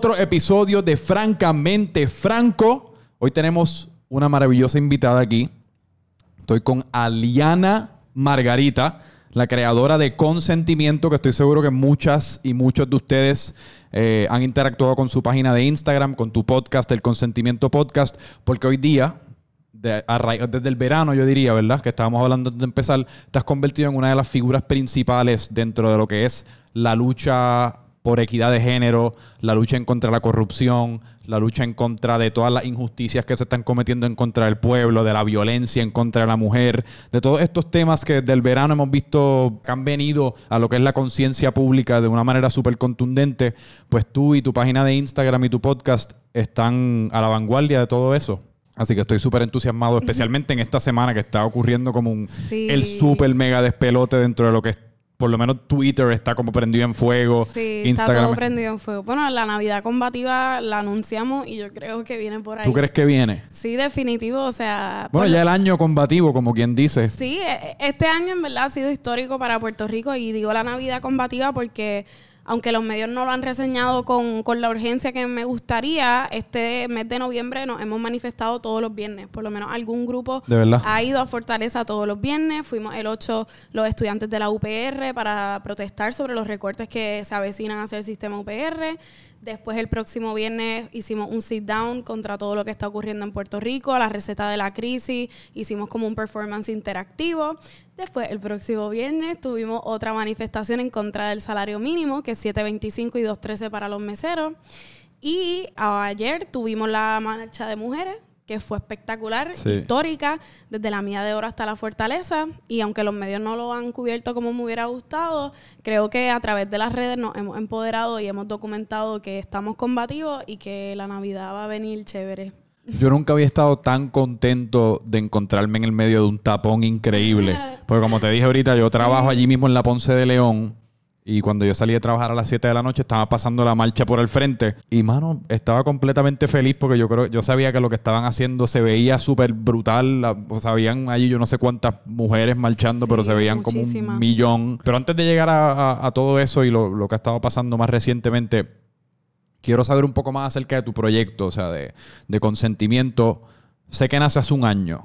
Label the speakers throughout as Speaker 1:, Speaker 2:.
Speaker 1: otro episodio de Francamente Franco. Hoy tenemos una maravillosa invitada aquí. Estoy con Aliana Margarita, la creadora de Consentimiento, que estoy seguro que muchas y muchos de ustedes eh, han interactuado con su página de Instagram, con tu podcast, el Consentimiento Podcast, porque hoy día, de- a desde el verano yo diría, ¿verdad? Que estábamos hablando antes de empezar, te has convertido en una de las figuras principales dentro de lo que es la lucha por equidad de género, la lucha en contra de la corrupción, la lucha en contra de todas las injusticias que se están cometiendo en contra del pueblo, de la violencia en contra de la mujer, de todos estos temas que desde el verano hemos visto que han venido a lo que es la conciencia pública de una manera súper contundente, pues tú y tu página de Instagram y tu podcast están a la vanguardia de todo eso. Así que estoy súper entusiasmado, especialmente en esta semana que está ocurriendo como un,
Speaker 2: Sí.
Speaker 1: el súper mega despelote dentro de lo que es, por lo menos Twitter está como prendido en fuego,
Speaker 2: Sí,
Speaker 1: Instagram.
Speaker 2: está todo prendido en fuego. Bueno, la Navidad combativa la anunciamos y yo creo que viene por ahí.
Speaker 1: ¿Tú crees que viene?
Speaker 2: Sí, definitivo, o sea...
Speaker 1: Bueno,
Speaker 2: por-
Speaker 1: ya el año combativo, como quien dice.
Speaker 2: Sí, e- este año en verdad ha sido histórico para Puerto Rico y digo la Navidad combativa porque aunque los medios no lo han reseñado con, con la urgencia que me gustaría, este mes de noviembre nos hemos manifestado todos los viernes. Por lo menos algún grupo ha ido a Fortaleza todos los viernes. Fuimos el 8 los estudiantes de la UPR para protestar sobre los recortes que se avecinan hacia el sistema UPR. Después el próximo viernes hicimos un sit down contra todo lo que está ocurriendo en Puerto Rico, la receta de la crisis, hicimos como un performance interactivo. Después el próximo viernes tuvimos otra manifestación en contra del salario mínimo, que es 7.25 y 2.13 para los meseros. Y ayer tuvimos la marcha de mujeres, que fue espectacular,
Speaker 1: Sí.
Speaker 2: histórica, desde la Mía de Oro hasta la Fortaleza. Y aunque los medios no lo han cubierto como me hubiera gustado, creo que a través de las redes nos hemos empoderado y hemos documentado que estamos combativos y que la Navidad va a venir chévere.
Speaker 1: Yo nunca había estado tan contento de encontrarme en el medio de un tapón increíble. Porque como te dije ahorita, yo trabajo allí mismo en la Ponce de León. Y cuando yo salí de trabajar a las 7 de la noche, estaba pasando la marcha por el frente. Y, mano, estaba completamente feliz porque yo creo, yo sabía que lo que estaban haciendo se veía súper brutal. La- O sea, habían allí yo no sé cuántas mujeres marchando, pero se veían como un millón. Pero antes de llegar a, a- a todo eso y lo, lo que ha estado pasando más recientemente, quiero saber un poco más acerca de tu proyecto, o sea, de, de consentimiento. Sé que nace hace un año.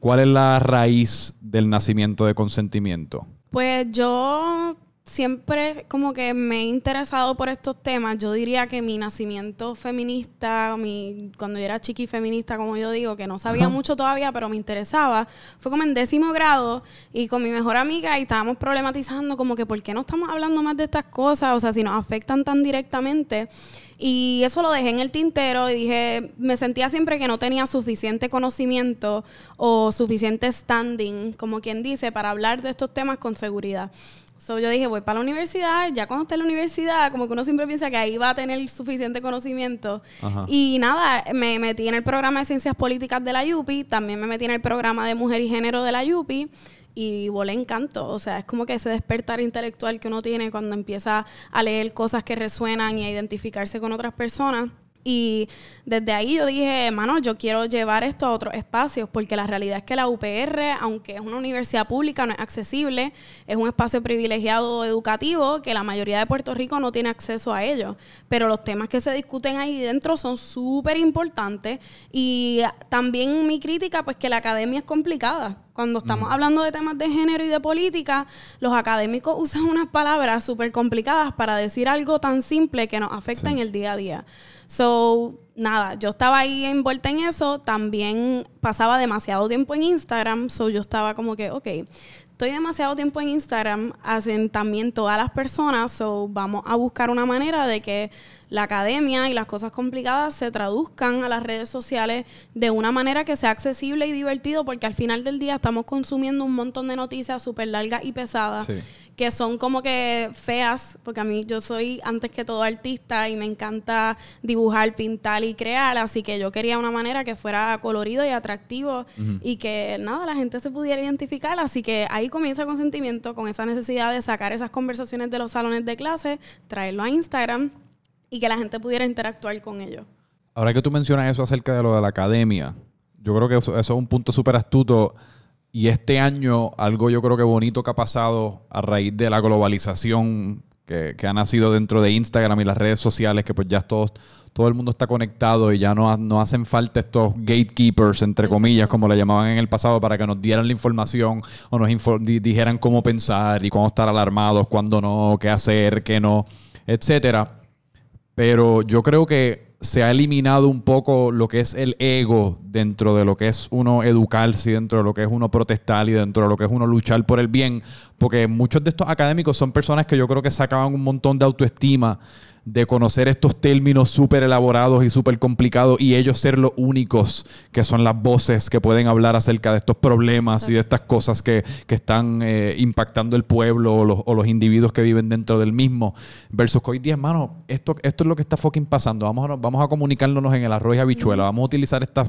Speaker 1: ¿Cuál es la raíz del nacimiento de consentimiento?
Speaker 2: Pues yo siempre como que me he interesado por estos temas. Yo diría que mi nacimiento feminista, mi, cuando yo era chiqui feminista, como yo digo, que no sabía mucho todavía, pero me interesaba, fue como en décimo grado y con mi mejor amiga y estábamos problematizando como que por qué no estamos hablando más de estas cosas, o sea, si nos afectan tan directamente. Y eso lo dejé en el tintero y dije, me sentía siempre que no tenía suficiente conocimiento o suficiente standing, como quien dice, para hablar de estos temas con seguridad. So, yo dije, voy para la universidad, ya cuando esté en la universidad, como que uno siempre piensa que ahí va a tener suficiente conocimiento.
Speaker 1: Ajá.
Speaker 2: Y nada, me metí en el programa de Ciencias Políticas de la UPI, también me metí en el programa de Mujer y Género de la UPI y volé encanto. O sea, es como que ese despertar intelectual que uno tiene cuando empieza a leer cosas que resuenan y a identificarse con otras personas. Y desde ahí yo dije, mano, yo quiero llevar esto a otros espacios, porque la realidad es que la UPR, aunque es una universidad pública, no es accesible, es un espacio privilegiado educativo que la mayoría de Puerto Rico no tiene acceso a ello. Pero los temas que se discuten ahí dentro son súper importantes. Y también mi crítica, pues que la academia es complicada. Cuando estamos hablando de temas de género y de política, los académicos usan unas palabras súper complicadas para decir algo tan simple que nos afecta
Speaker 1: Sí.
Speaker 2: en el día a día. So, nada, yo estaba ahí envuelta en eso. También pasaba demasiado tiempo en Instagram. So, yo estaba como que, ok, estoy demasiado tiempo en Instagram. Hacen también todas las personas. So, vamos a buscar una manera de que la academia y las cosas complicadas se traduzcan a las redes sociales de una manera que sea accesible y divertido, porque al final del día estamos consumiendo un montón de noticias súper largas y pesadas
Speaker 1: Sí.
Speaker 2: Que son como que feas, porque a mí yo soy antes que todo artista y me encanta dibujar, pintar y crear, así que yo quería una manera que fuera colorido y atractivo y que nada, la gente se pudiera identificar, así que ahí comienza consentimiento con esa necesidad de sacar esas conversaciones de los salones de clase, traerlo a Instagram y que la gente pudiera interactuar con ellos.
Speaker 1: Ahora que tú mencionas eso acerca de lo de la academia, yo creo que eso, eso es un punto súper astuto. Y este año, algo yo creo que bonito que ha pasado a raíz de la globalización que, que ha nacido dentro de Instagram y las redes sociales, que pues ya todos, todo el mundo está conectado y ya no, no hacen falta estos gatekeepers, entre comillas, como le llamaban en el pasado, para que nos dieran la información o nos dijeran cómo pensar y cuándo estar alarmados, cuándo no, qué hacer, qué no, etcétera. Pero yo creo que se ha eliminado un poco lo que es el ego dentro de lo que es uno educarse, dentro de lo que es uno protestar y dentro de lo que es uno luchar por el bien. Porque muchos de estos académicos son personas que yo creo que sacaban un montón de autoestima de conocer estos términos súper elaborados y súper complicados y ellos ser los únicos que son las voces que pueden hablar acerca de estos problemas y de estas cosas que, que están eh, impactando el pueblo o los, o los individuos que viven dentro del mismo. Versus que hoy día, hermano, esto, esto es lo que está fucking pasando. Vamos a, vamos a comunicarnos en el arroz y habichuela. Vamos a utilizar estas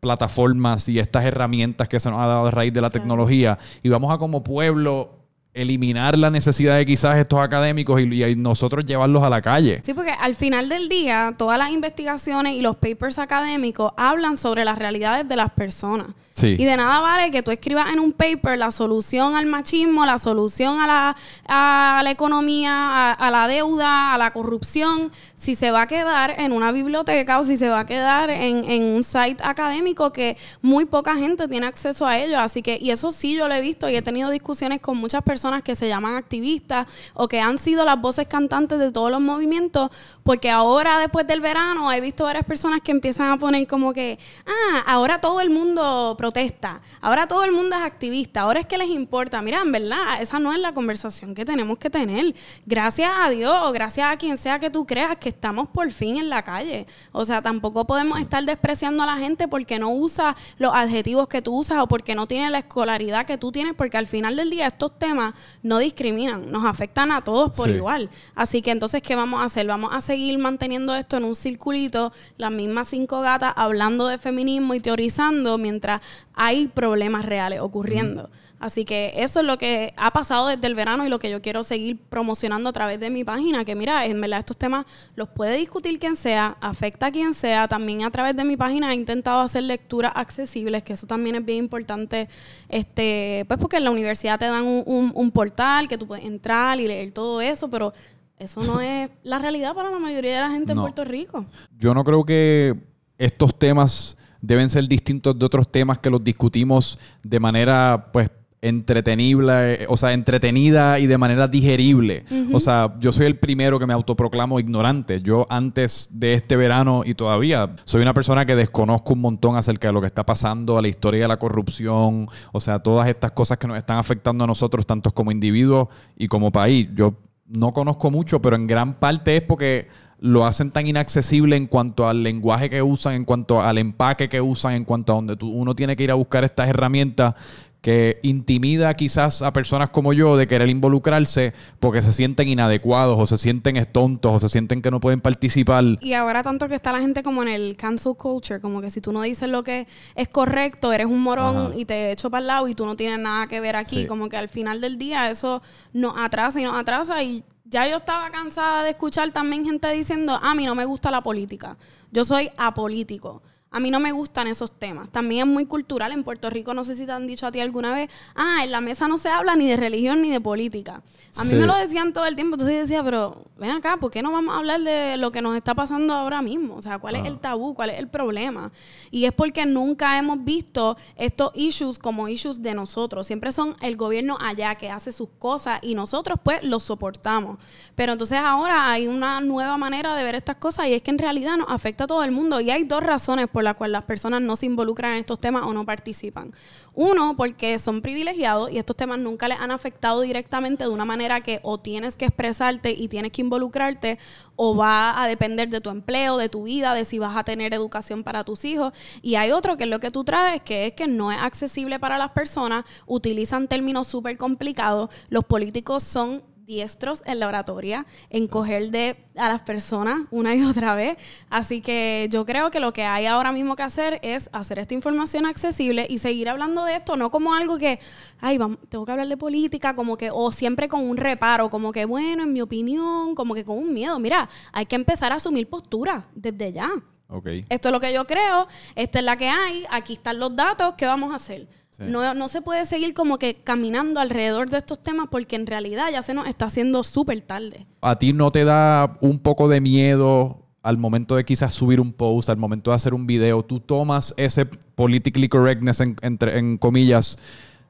Speaker 1: plataformas y estas herramientas que se nos ha dado a raíz de la tecnología y vamos a como pueblo eliminar la necesidad de quizás estos académicos y, y nosotros llevarlos a la calle.
Speaker 2: Sí, porque al final del día, todas las investigaciones y los papers académicos hablan sobre las realidades de las personas.
Speaker 1: Sí.
Speaker 2: Y de nada vale que tú escribas en un paper la solución al machismo, la solución a la, a la economía, a, a la deuda, a la corrupción, si se va a quedar en una biblioteca o si se va a quedar en, en un site académico que muy poca gente tiene acceso a ello. Así que, y eso sí yo lo he visto y he tenido discusiones con muchas personas que se llaman activistas o que han sido las voces cantantes de todos los movimientos, porque ahora después del verano he visto varias personas que empiezan a poner como que, ah, ahora todo el mundo protesta, ahora todo el mundo es activista, ahora es que les importa. Mira, en verdad, esa no es la conversación que tenemos que tener. Gracias a Dios o gracias a quien sea que tú creas que estamos por fin en la calle. O sea, tampoco podemos estar despreciando a la gente porque no usa los adjetivos que tú usas o porque no tiene la escolaridad que tú tienes, porque al final del día estos temas no discriminan, nos afectan a todos por
Speaker 1: Sí.
Speaker 2: igual. Así que entonces, ¿qué vamos a hacer? Vamos a seguir manteniendo esto en un circulito, las mismas cinco gatas hablando de feminismo y teorizando mientras hay problemas reales ocurriendo. Así que eso es lo que ha pasado desde el verano y lo que yo quiero seguir promocionando a través de mi página, que mira, en verdad estos temas los puede discutir quien sea, afecta a quien sea. También a través de mi página he intentado hacer lecturas accesibles, que eso también es bien importante, este, pues porque en la universidad te dan un, un- un portal que tú puedes entrar y leer todo eso, pero eso no es la realidad para la mayoría de la gente
Speaker 1: No.
Speaker 2: en Puerto Rico.
Speaker 1: Yo no creo que estos temas deben ser distintos de otros temas que los discutimos de manera, pues, entretenible, o sea, entretenida y de manera digerible. O sea, yo soy el primero que me autoproclamo ignorante. Yo antes de este verano y todavía soy una persona que desconozco un montón acerca de lo que está pasando, a la historia de la corrupción, o sea, todas estas cosas que nos están afectando a nosotros, tanto como individuos y como país. Yo no conozco mucho, pero en gran parte es porque lo hacen tan inaccesible en cuanto al lenguaje que usan, en cuanto al empaque que usan, en cuanto a donde tú- uno tiene que ir a buscar estas herramientas que intimida quizás a personas como yo de querer involucrarse porque se sienten inadecuados o se sienten estontos o se sienten que no pueden participar.
Speaker 2: Y ahora tanto que está la gente como en el cancel culture, como que si tú no dices lo que es correcto, eres un morón
Speaker 1: Ajá.
Speaker 2: y te echo para el lado y tú no tienes nada que ver aquí,
Speaker 1: Sí.
Speaker 2: como que al final del día eso nos atrasa y nos atrasa y ya yo estaba cansada de escuchar también gente diciendo, a mí no me gusta la política, yo soy apolítico. A mí no me gustan esos temas. También es muy cultural. En Puerto Rico, no sé si te han dicho a ti alguna vez, ah, en la mesa no se habla ni de religión ni de política. A mí
Speaker 1: Sí.
Speaker 2: me lo decían todo el tiempo. Entonces yo decía, pero ven acá, ¿por qué no vamos a hablar de lo que nos está pasando ahora mismo? O sea, ¿cuál es el tabú? ¿Cuál es el problema? Y es porque nunca hemos visto estos issues como issues de nosotros. Siempre son el gobierno allá que hace sus cosas y nosotros pues los soportamos. Pero entonces ahora hay una nueva manera de ver estas cosas y es que en realidad nos afecta a todo el mundo. Y hay dos razones por las cuales las personas no se involucran en estos temas o no participan. Uno, porque son privilegiados y estos temas nunca les han afectado directamente de una manera que o tienes que expresarte y tienes que involucrarte o va a depender de tu empleo, de tu vida, de si vas a tener educación para tus hijos. Y hay otro que es lo que tú traes, que es que no es accesible para las personas, utilizan términos súper complicados, los políticos son diestros en la oratoria, en coger de a las personas una y otra vez. Así que yo creo que lo que hay ahora mismo que hacer es hacer esta información accesible y seguir hablando de esto, no como algo que, ay, vamos, tengo que hablar de política, como que, o siempre con un reparo, como que, bueno, en mi opinión, como que con un miedo. Mira, hay que empezar a asumir postura desde ya.
Speaker 1: Ok.
Speaker 2: Esto es lo que yo creo, esta es la que hay, aquí están los datos, ¿qué vamos a hacer? No, no se puede seguir como que caminando alrededor de estos temas porque en realidad ya se nos está haciendo súper tarde.
Speaker 1: ¿A ti no te da un poco de miedo al momento de quizás subir un post, al momento de hacer un video? ¿Tú tomas ese politically correctness, en, entre, en comillas,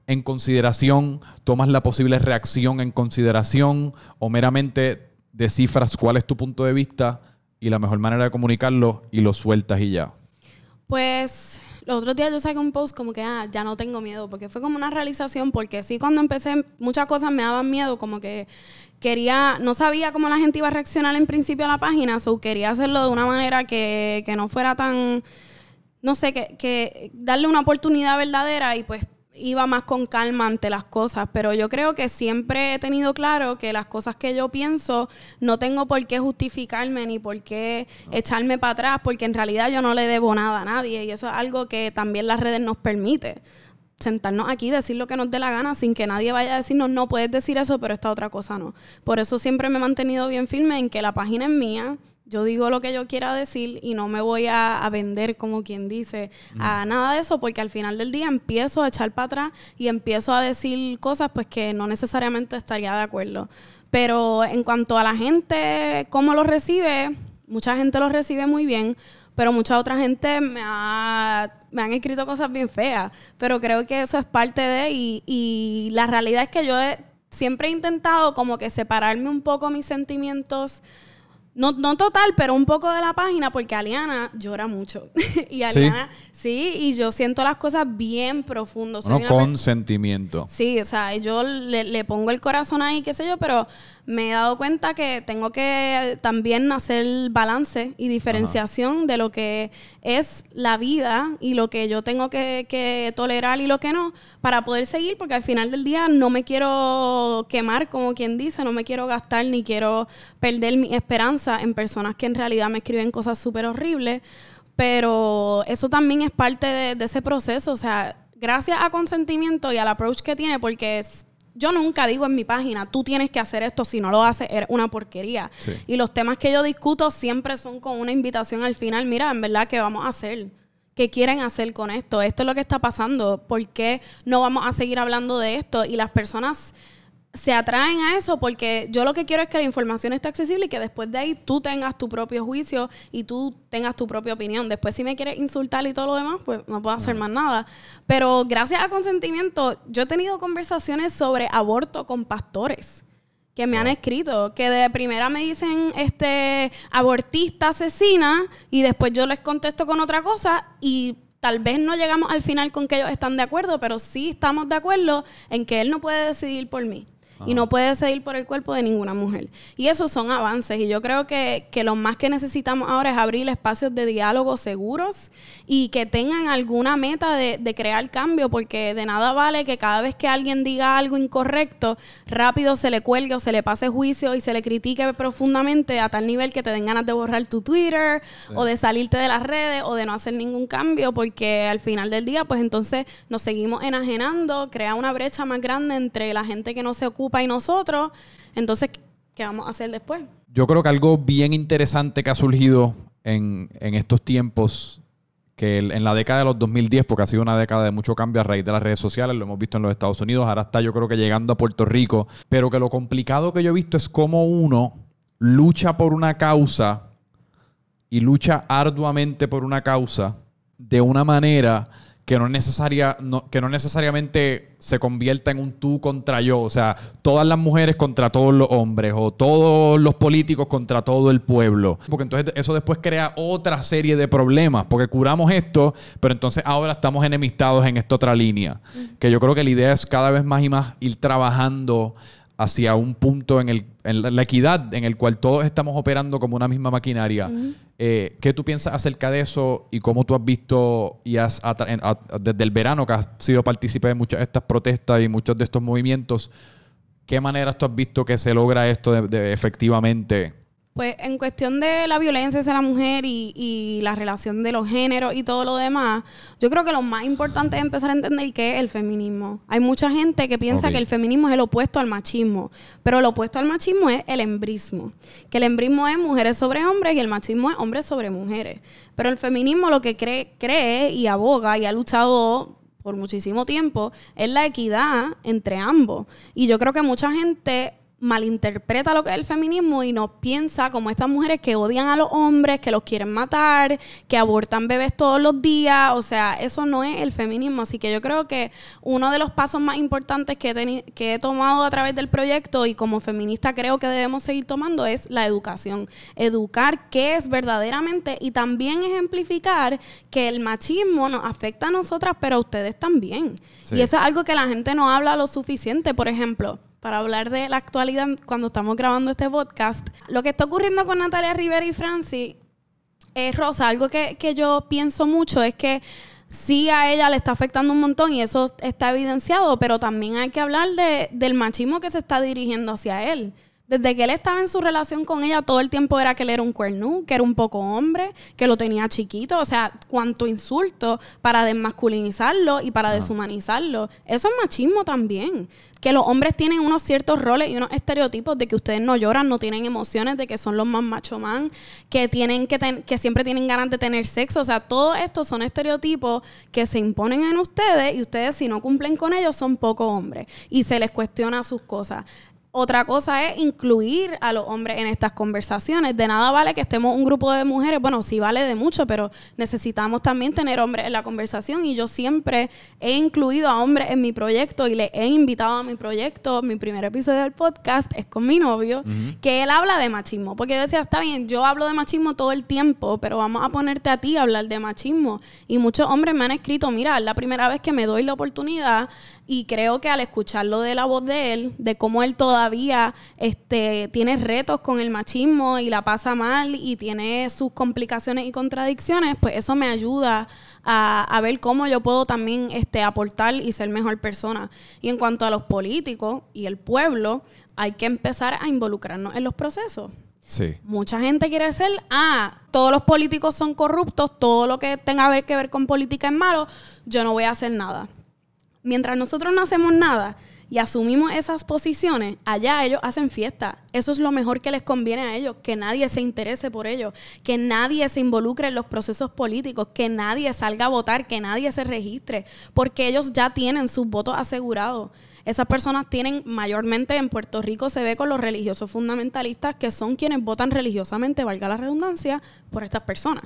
Speaker 1: en consideración? ¿Tomas la posible reacción en consideración? ¿O meramente descifras cuál es tu punto de vista y la mejor manera de comunicarlo y lo sueltas y ya?
Speaker 2: Pues los otros días yo saqué un post como que, ah, ya no tengo miedo, porque fue como una realización, porque sí, cuando empecé, muchas cosas me daban miedo, como que quería, no sabía cómo la gente iba a reaccionar en principio a la página, o quería hacerlo de una manera que, que no fuera tan, no sé, que, que darle una oportunidad verdadera y pues iba más con calma ante las cosas, pero yo creo que siempre he tenido claro que las cosas que yo pienso no tengo por qué justificarme ni por qué echarme para atrás, porque en realidad yo no le debo nada a nadie y eso es algo que también las redes nos permite. Sentarnos aquí, decir lo que nos dé la gana sin que nadie vaya a decirnos, no puedes decir eso, pero esta otra cosa no. Por eso siempre me he mantenido bien firme en que la página es mía, yo digo lo que yo quiera decir y no me voy a, vender, como quien dice, a nada de eso, porque al final del día empiezo a echar para atrás y empiezo a decir cosas pues que no necesariamente estaría de acuerdo. Pero en cuanto a la gente, cómo lo recibe, mucha gente lo recibe muy bien, pero mucha otra gente me, ha, me han escrito cosas bien feas. Pero creo que eso es parte de, y, y la realidad es que yo siempre he intentado como que separarme un poco mis sentimientos no, no total, pero un poco de la página, porque Aliana llora mucho. y Aliana, ¿Sí? Y yo siento las cosas bien profundo.
Speaker 1: Soy con sentimiento.
Speaker 2: Sí, o sea, yo le, le, pongo el corazón ahí, qué sé yo, pero me he dado cuenta que tengo que también hacer balance y diferenciación de lo que es la vida y lo que yo tengo que, tolerar y lo que no, para poder seguir, porque al final del día no me quiero quemar, como quien dice, no me quiero gastar ni quiero perder mi esperanza en personas que en realidad me escriben cosas súper horribles, pero eso también es parte de, de ese proceso, o sea, gracias a consentimiento y al approach que tiene, porque es, yo nunca digo en mi página, tú tienes que hacer esto, si no lo haces, eres una porquería. Y los temas que yo discuto siempre son con una invitación al final, mira, en verdad, ¿qué vamos a hacer? ¿Qué quieren hacer con esto? Esto es lo que está pasando. ¿Por qué no vamos a seguir hablando de esto? Y las personas se atraen a eso porque yo lo que quiero es que la información esté accesible y que después de ahí tú tengas tu propio juicio y tú tengas tu propia opinión. Después si me quieres insultar y todo lo demás, pues no puedo hacer más nada. Pero gracias a consentimiento, yo he tenido conversaciones sobre aborto con pastores que me han escrito, que de primera me dicen este abortista asesina y después yo les contesto con otra cosa y tal vez no llegamos al final con que ellos están de acuerdo, pero sí estamos de acuerdo en que él no puede decidir por mí y no puede seguir por el cuerpo de ninguna mujer. Y esos son avances y yo creo que, que lo más que necesitamos ahora es abrir espacios de diálogo seguros y que tengan alguna meta de, de, crear cambio, porque de nada vale que cada vez que alguien diga algo incorrecto, rápido se le cuelgue o se le pase juicio y se le critique profundamente a tal nivel que te den ganas de borrar tu Twitter o de salirte de las redes o de no hacer ningún cambio, porque al final del día, pues entonces nos seguimos enajenando, crea una brecha más grande entre la gente que no se ocupa y nosotros. Entonces, ¿qué vamos a hacer después?
Speaker 1: Yo creo que algo bien interesante que ha surgido en, estos tiempos, que en la década de los 2010, porque ha sido una década de mucho cambio a raíz de las redes sociales, lo hemos visto en los Estados Unidos, ahora está yo creo que llegando a Puerto Rico, pero que lo complicado que yo he visto es cómo uno lucha por una causa y lucha arduamente por una causa de una manera que no, necesaria, que no necesariamente se convierta en un tú contra yo. O sea, todas las mujeres contra todos los hombres o todos los políticos contra todo el pueblo. Porque entonces eso después crea otra serie de problemas. Porque curamos esto, pero entonces ahora estamos enemistados en esta otra línea. Que yo creo que la idea es cada vez más y más ir trabajando hacia un punto en, el, en la equidad en el cual todos estamos operando como una misma maquinaria. Eh, ¿Qué tú piensas acerca de eso y cómo tú has visto y has desde el verano que has sido partícipe de muchas de estas protestas y muchos de estos movimientos? ¿Qué maneras tú has visto que se logra esto efectivamente
Speaker 2: pues en cuestión de la violencia hacia la mujer y, la relación de los géneros y todo lo demás, yo creo que lo más importante es empezar a entender qué es el feminismo. Hay mucha gente que piensa que el feminismo es el opuesto al machismo, pero lo opuesto al machismo es el embrismo. Que el embrismo es mujeres sobre hombres y el machismo es hombres sobre mujeres. Pero el feminismo lo que cree, cree y aboga y ha luchado por muchísimo tiempo, es la equidad entre ambos. Y yo creo que mucha gente malinterpreta lo que es el feminismo y no piensa como estas mujeres que odian a los hombres, que los quieren matar, que abortan bebés todos los días. O sea, eso no es el feminismo. Así que yo creo que uno de los pasos más importantes que he, que he tomado a través del proyecto y como feminista creo que debemos seguir tomando es la educación. Educar qué es verdaderamente y también ejemplificar que el machismo nos afecta a nosotras, pero a ustedes también. Y eso es algo que la gente no habla lo suficiente. Por ejemplo, para hablar de la actualidad cuando estamos grabando este podcast. Lo que está ocurriendo con Natalia Rivera y Francis es Rosa. Algo que, que yo pienso mucho es que sí a ella le está afectando un montón y eso está evidenciado, pero también hay que hablar de, del machismo que se está dirigiendo hacia él. Desde que él estaba en su relación con ella, todo el tiempo era que él era un cuernú, que era un poco hombre, que lo tenía chiquito. O sea, cuánto insulto para desmasculinizarlo y para deshumanizarlo. Eso es machismo también. Que los hombres tienen unos ciertos roles y unos estereotipos de que ustedes no lloran, no tienen emociones, de que son los más macho man, que, tienen que, que siempre tienen ganas de tener sexo. O sea, todo esto son estereotipos que se imponen en ustedes y ustedes, si no cumplen con ellos, son poco hombres y se les cuestiona sus cosas. Otra cosa es incluir a los hombres en estas conversaciones. De nada vale que estemos un grupo de mujeres, bueno, sí vale de mucho, pero necesitamos también tener hombres en la conversación y yo siempre he incluido a hombres en mi proyecto y le he invitado a mi proyecto. Mi primer episodio del podcast es con mi novio, que él habla de machismo, porque yo decía, está bien, yo hablo de machismo todo el tiempo, pero vamos a ponerte a ti a hablar de machismo. Y muchos hombres me han escrito, mira, es la primera vez que me doy la oportunidad y creo que al escucharlo de la voz de él, de cómo él todavía este, tiene retos con el machismo y la pasa mal y tiene sus complicaciones y contradicciones, pues eso me ayuda a, ver cómo yo puedo también este, aportar y ser mejor persona. Y en cuanto a los políticos y el pueblo, hay que empezar a involucrarnos en los procesos.
Speaker 1: Sí.
Speaker 2: Mucha gente quiere ser, ah, todos los políticos son corruptos, todo lo que tenga que ver con política es malo, yo no voy a hacer nada mientras nosotros no hacemos nada y asumimos esas posiciones, allá ellos hacen fiesta. Eso es lo mejor que les conviene a ellos, que nadie se interese por ellos, que nadie se involucre en los procesos políticos, que nadie salga a votar, que nadie se registre, porque ellos ya tienen sus votos asegurados. Esas personas tienen mayormente en Puerto Rico se ve con los religiosos fundamentalistas que son quienes votan religiosamente, valga la redundancia, por estas personas.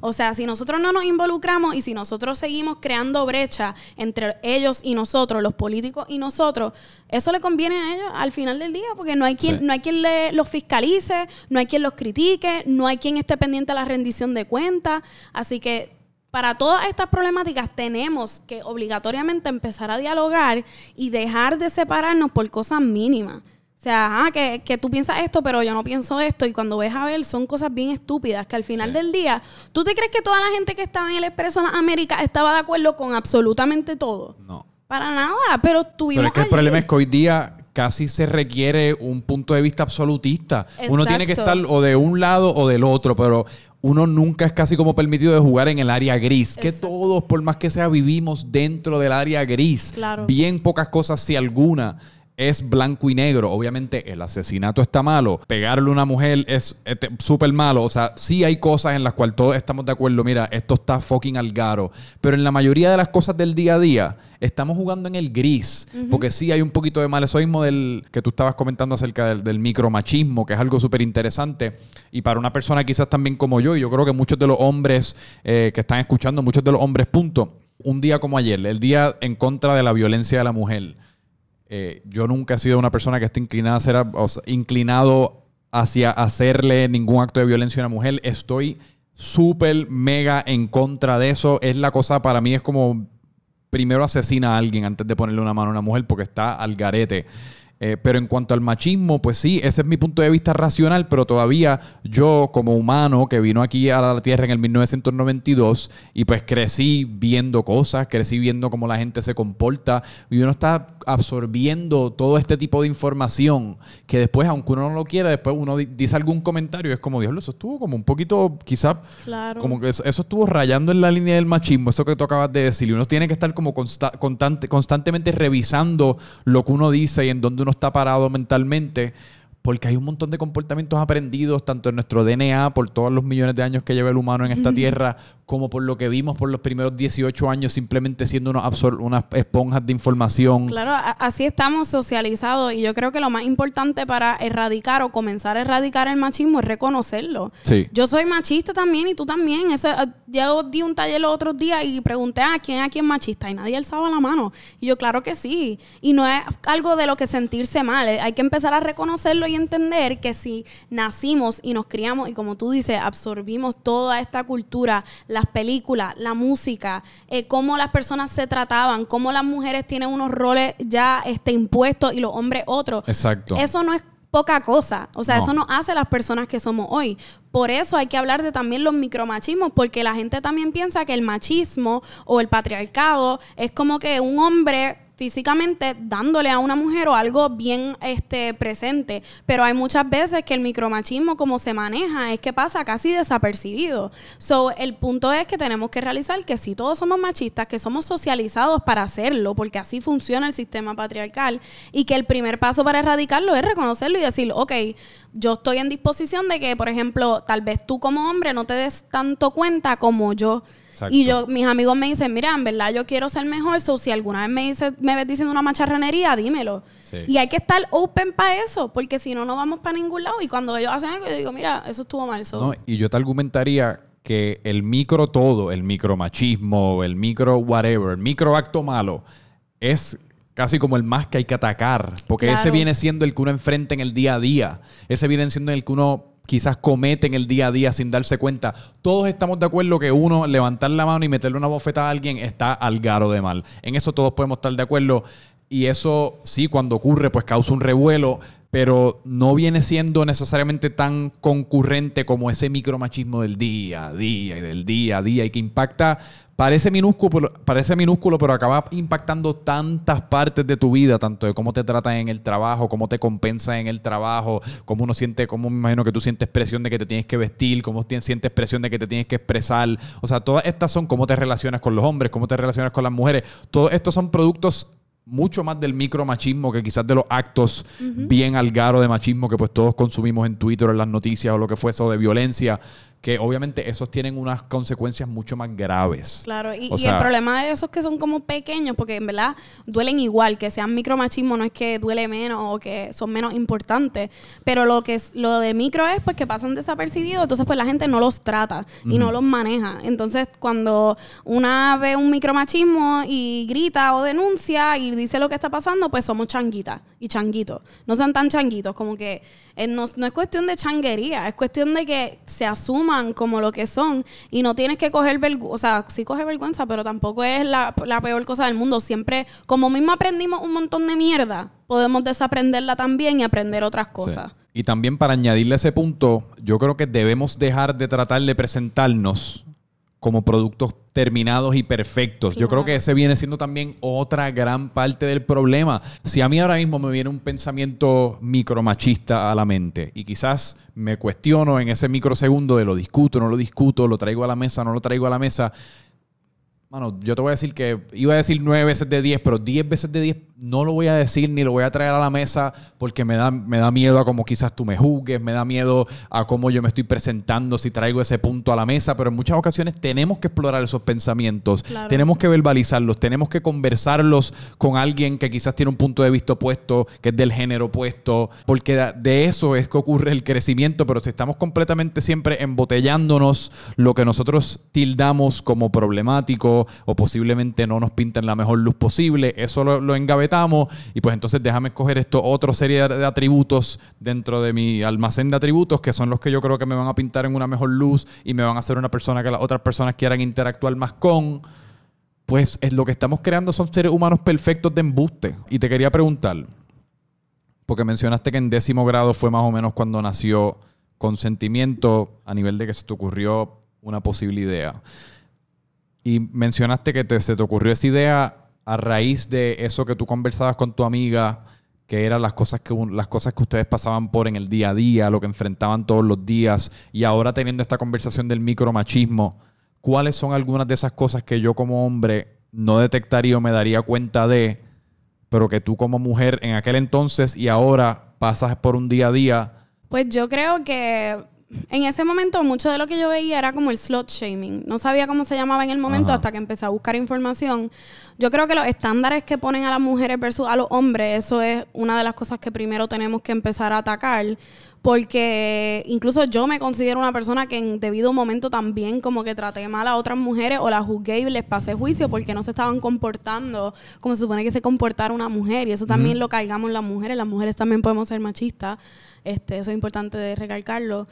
Speaker 2: O sea, si nosotros no nos involucramos y si nosotros seguimos creando brecha entre ellos y nosotros, los políticos y nosotros, eso le conviene a ellos al final del día, porque no hay quien, no hay quien le, los fiscalice, no hay quien los critique, no hay quien esté pendiente de la rendición de cuentas. Así que para todas estas problemáticas tenemos que obligatoriamente empezar a dialogar y dejar de separarnos por cosas mínimas. O sea, que, que, tú piensas esto, pero yo no pienso esto. Y cuando ves a ver, son cosas bien estúpidas. Que al final del día, ¿tú te crees que toda la gente que estaba en el Expreso de América estaba de acuerdo con absolutamente todo?
Speaker 1: No.
Speaker 2: Para nada, pero tuvimos.
Speaker 1: Pero es que el problema es que hoy día casi se requiere un punto de vista absolutista. Uno tiene que estar o de un lado o del otro, pero uno nunca es casi como permitido de jugar en el área gris. Que todos, por más que sea, vivimos dentro del área gris.
Speaker 2: Claro.
Speaker 1: Bien pocas cosas, si alguna es blanco y negro. Obviamente el asesinato está malo, pegarle a una mujer es súper malo. O sea, sí hay cosas en las cuales todos estamos de acuerdo, mira, esto está fucking algaro. Pero en la mayoría de las cosas del día a día estamos jugando en el gris. Porque sí hay un poquito de malesoísmo del que tú estabas comentando acerca del, del micromachismo, que es algo súper interesante. Y para una persona quizás también como yo, y yo creo que muchos de los hombres eh, que están escuchando, muchos de los hombres, punto. Un día como ayer, el día en contra de la violencia de la mujer eh, yo nunca he sido una persona que esté inclinada a inclinado hacia hacerle ningún acto de violencia a una mujer. Estoy súper mega en contra de eso. Es la cosa para mí, es como primero asesina a alguien antes de ponerle una mano a una mujer porque está al garete. Eh, pero en cuanto al machismo, pues sí, ese es mi punto de vista racional, pero todavía yo como humano que vino aquí a la Tierra en el 1992 y pues crecí viendo cosas, crecí viendo cómo la gente se comporta y uno está absorbiendo todo este tipo de información que después, aunque uno no lo quiera, después uno dice algún comentario y es como, Dios, eso estuvo como un poquito, quizás, como que eso, estuvo rayando en la línea del machismo, eso que tú acabas de decir. Y uno tiene que estar como constante, constantemente revisando lo que uno dice y en dónde uno está parado mentalmente, porque hay un montón de comportamientos aprendidos, tanto en nuestro DNA, por todos los millones de años que lleva el humano en esta tierra, como por lo que vimos por los primeros 18 años simplemente siendo unos unas esponjas de información.
Speaker 2: Claro, a- así estamos socializados y yo creo que lo más importante para erradicar o comenzar a erradicar el machismo es reconocerlo.
Speaker 1: Sí.
Speaker 2: Yo soy machista también y tú también. Eso, eh, yo di un taller los otros días y pregunté a quién aquí es machista y nadie alzaba la mano. Y yo, claro que sí. Y no es algo de lo que sentirse mal. eh, Hay que empezar a reconocerlo y entender que si nacimos y nos criamos y como tú dices, absorbimos toda esta cultura, las películas, la música, eh, cómo las personas se trataban, cómo las mujeres tienen unos roles ya este, impuestos y los hombres otros.
Speaker 1: Exacto.
Speaker 2: Eso no es poca cosa. O sea,
Speaker 1: No.
Speaker 2: eso nos hace las personas que somos hoy. Por eso hay que hablar de también los micromachismos, porque la gente también piensa que el machismo o el patriarcado es como que un hombre físicamente dándole a una mujer o algo bien este presente, pero hay muchas veces que el micromachismo como se maneja es que pasa casi desapercibido. So, el punto es que tenemos que realizar que si todos somos machistas, que somos socializados para hacerlo, porque así funciona el sistema patriarcal y que el primer paso para erradicarlo es reconocerlo y decir, ok, yo estoy en disposición de que, por ejemplo, tal vez tú como hombre no te des tanto cuenta como yo.
Speaker 1: Exacto.
Speaker 2: Y yo, mis amigos me dicen, mira, en verdad yo quiero ser mejor, so si alguna vez me dice, me ves diciendo una macharranería, dímelo.
Speaker 1: Sí.
Speaker 2: Y hay que estar open para eso, porque si no, no vamos para ningún lado. Y cuando ellos hacen algo, yo digo, mira, eso estuvo mal. so.
Speaker 1: ¿no? Y yo te argumentaría que el micro todo, el micromachismo, el micro whatever, el micro acto malo, es casi como el más que hay que atacar. Porque ese viene siendo el que uno enfrenta en el día a día. Ese viene siendo el que uno quizás comete en el día a día sin darse cuenta. Todos estamos de acuerdo que uno levantar la mano y meterle una bofetada a alguien está al garo de mal. En eso todos podemos estar de acuerdo. Y eso sí, cuando ocurre, pues causa un revuelo, pero no viene siendo necesariamente tan concurrente como ese micromachismo del día a día y del día a día y que impacta, parece minúsculo, parece minúsculo, pero acaba impactando tantas partes de tu vida, tanto de cómo te tratan en el trabajo, cómo te compensan en el trabajo, cómo uno siente, cómo me imagino que tú sientes presión de que te tienes que vestir, cómo sientes presión de que te tienes que expresar. O sea, todas estas son cómo te relacionas con los hombres, cómo te relacionas con las mujeres. Todos estos son productos mucho más del micromachismo que quizás de los actos bien al garo de machismo que pues todos consumimos en Twitter, en las noticias o lo que fuese, o de violencia, que obviamente esos tienen unas consecuencias mucho más graves.
Speaker 2: Claro, y,
Speaker 1: O
Speaker 2: y
Speaker 1: sea-
Speaker 2: el problema de esos que son como pequeños, porque en verdad duelen igual, que sean micromachismo no es que duele menos o que son menos importantes, pero lo que es, lo de micro es pues que pasan desapercibidos, entonces pues la gente no los trata y no los maneja. Entonces cuando una ve un micromachismo y grita o denuncia y dice lo que está pasando, pues somos changuitas y changuitos. No sean tan changuitos, como que eh, no, no es cuestión de changuería, es cuestión de que se asuman como lo que son y no tienes que coger vergüenza, o sea, sí coge vergüenza, pero tampoco es la, la peor cosa del mundo. Siempre, como mismo aprendimos un montón de mierda, podemos desaprenderla también y aprender otras cosas.
Speaker 1: Sí. Y también para añadirle ese punto, yo creo que debemos dejar de tratar de presentarnos como productos terminados y perfectos. Yo creo que ese viene siendo también otra gran parte del problema. Si a mí ahora mismo me viene un pensamiento micromachista a la mente y quizás me cuestiono en ese microsegundo de lo discuto, no lo discuto, lo traigo a la mesa, no lo traigo a la mesa, Mano, yo te voy a decir que iba a decir nueve veces de diez, pero diez veces de diez no lo voy a decir ni lo voy a traer a la mesa porque me da, me da miedo a cómo quizás tú me juzgues, me da miedo a cómo yo me estoy presentando si traigo ese punto a la mesa, pero en muchas ocasiones tenemos que explorar esos pensamientos,
Speaker 2: Claro.
Speaker 1: tenemos que verbalizarlos, tenemos que conversarlos con alguien que quizás tiene un punto de vista opuesto, que es del género opuesto, porque de- de eso es que ocurre el crecimiento, pero si estamos completamente siempre embotellándonos lo que nosotros tildamos como problemático o posiblemente no nos pintan la mejor luz posible, eso lo, engavetamos y pues entonces déjame escoger esto otra serie de, de atributos dentro de mi almacén de atributos que son los que yo creo que me van a pintar en una mejor luz y me van a hacer una persona que las otras personas quieran interactuar más con pues es lo que estamos creando son seres humanos perfectos de embuste. Y te quería preguntar, porque mencionaste que en décimo grado fue más o menos cuando nació consentimiento a nivel de que se te ocurrió una posible idea. Y mencionaste que te- se te ocurrió esa idea a raíz de eso que tú conversabas con tu amiga, que eran las cosas que, las cosas que ustedes pasaban por en el día a día, lo que enfrentaban todos los días, y ahora teniendo esta conversación del micromachismo, ¿cuáles son algunas de esas cosas que yo como hombre no detectaría o me daría cuenta de, pero que tú como mujer en aquel entonces y ahora pasas por un día a día?
Speaker 2: Pues yo creo que en ese momento mucho de lo que yo veía era como el slot shaming. No sabía cómo se llamaba en el momento hasta que empecé a buscar información. Yo creo que los estándares que ponen a las mujeres versus a los hombres, eso es una de las cosas que primero tenemos que empezar a atacar. Porque incluso yo me considero una persona que en debido momento también como que traté mal a otras mujeres o las juzgué y les pasé juicio porque no se estaban comportando como se supone que se comportara una mujer. Y eso también lo cargamos las mujeres. Las mujeres también podemos ser machistas. Este, eso es importante de recalcarlo.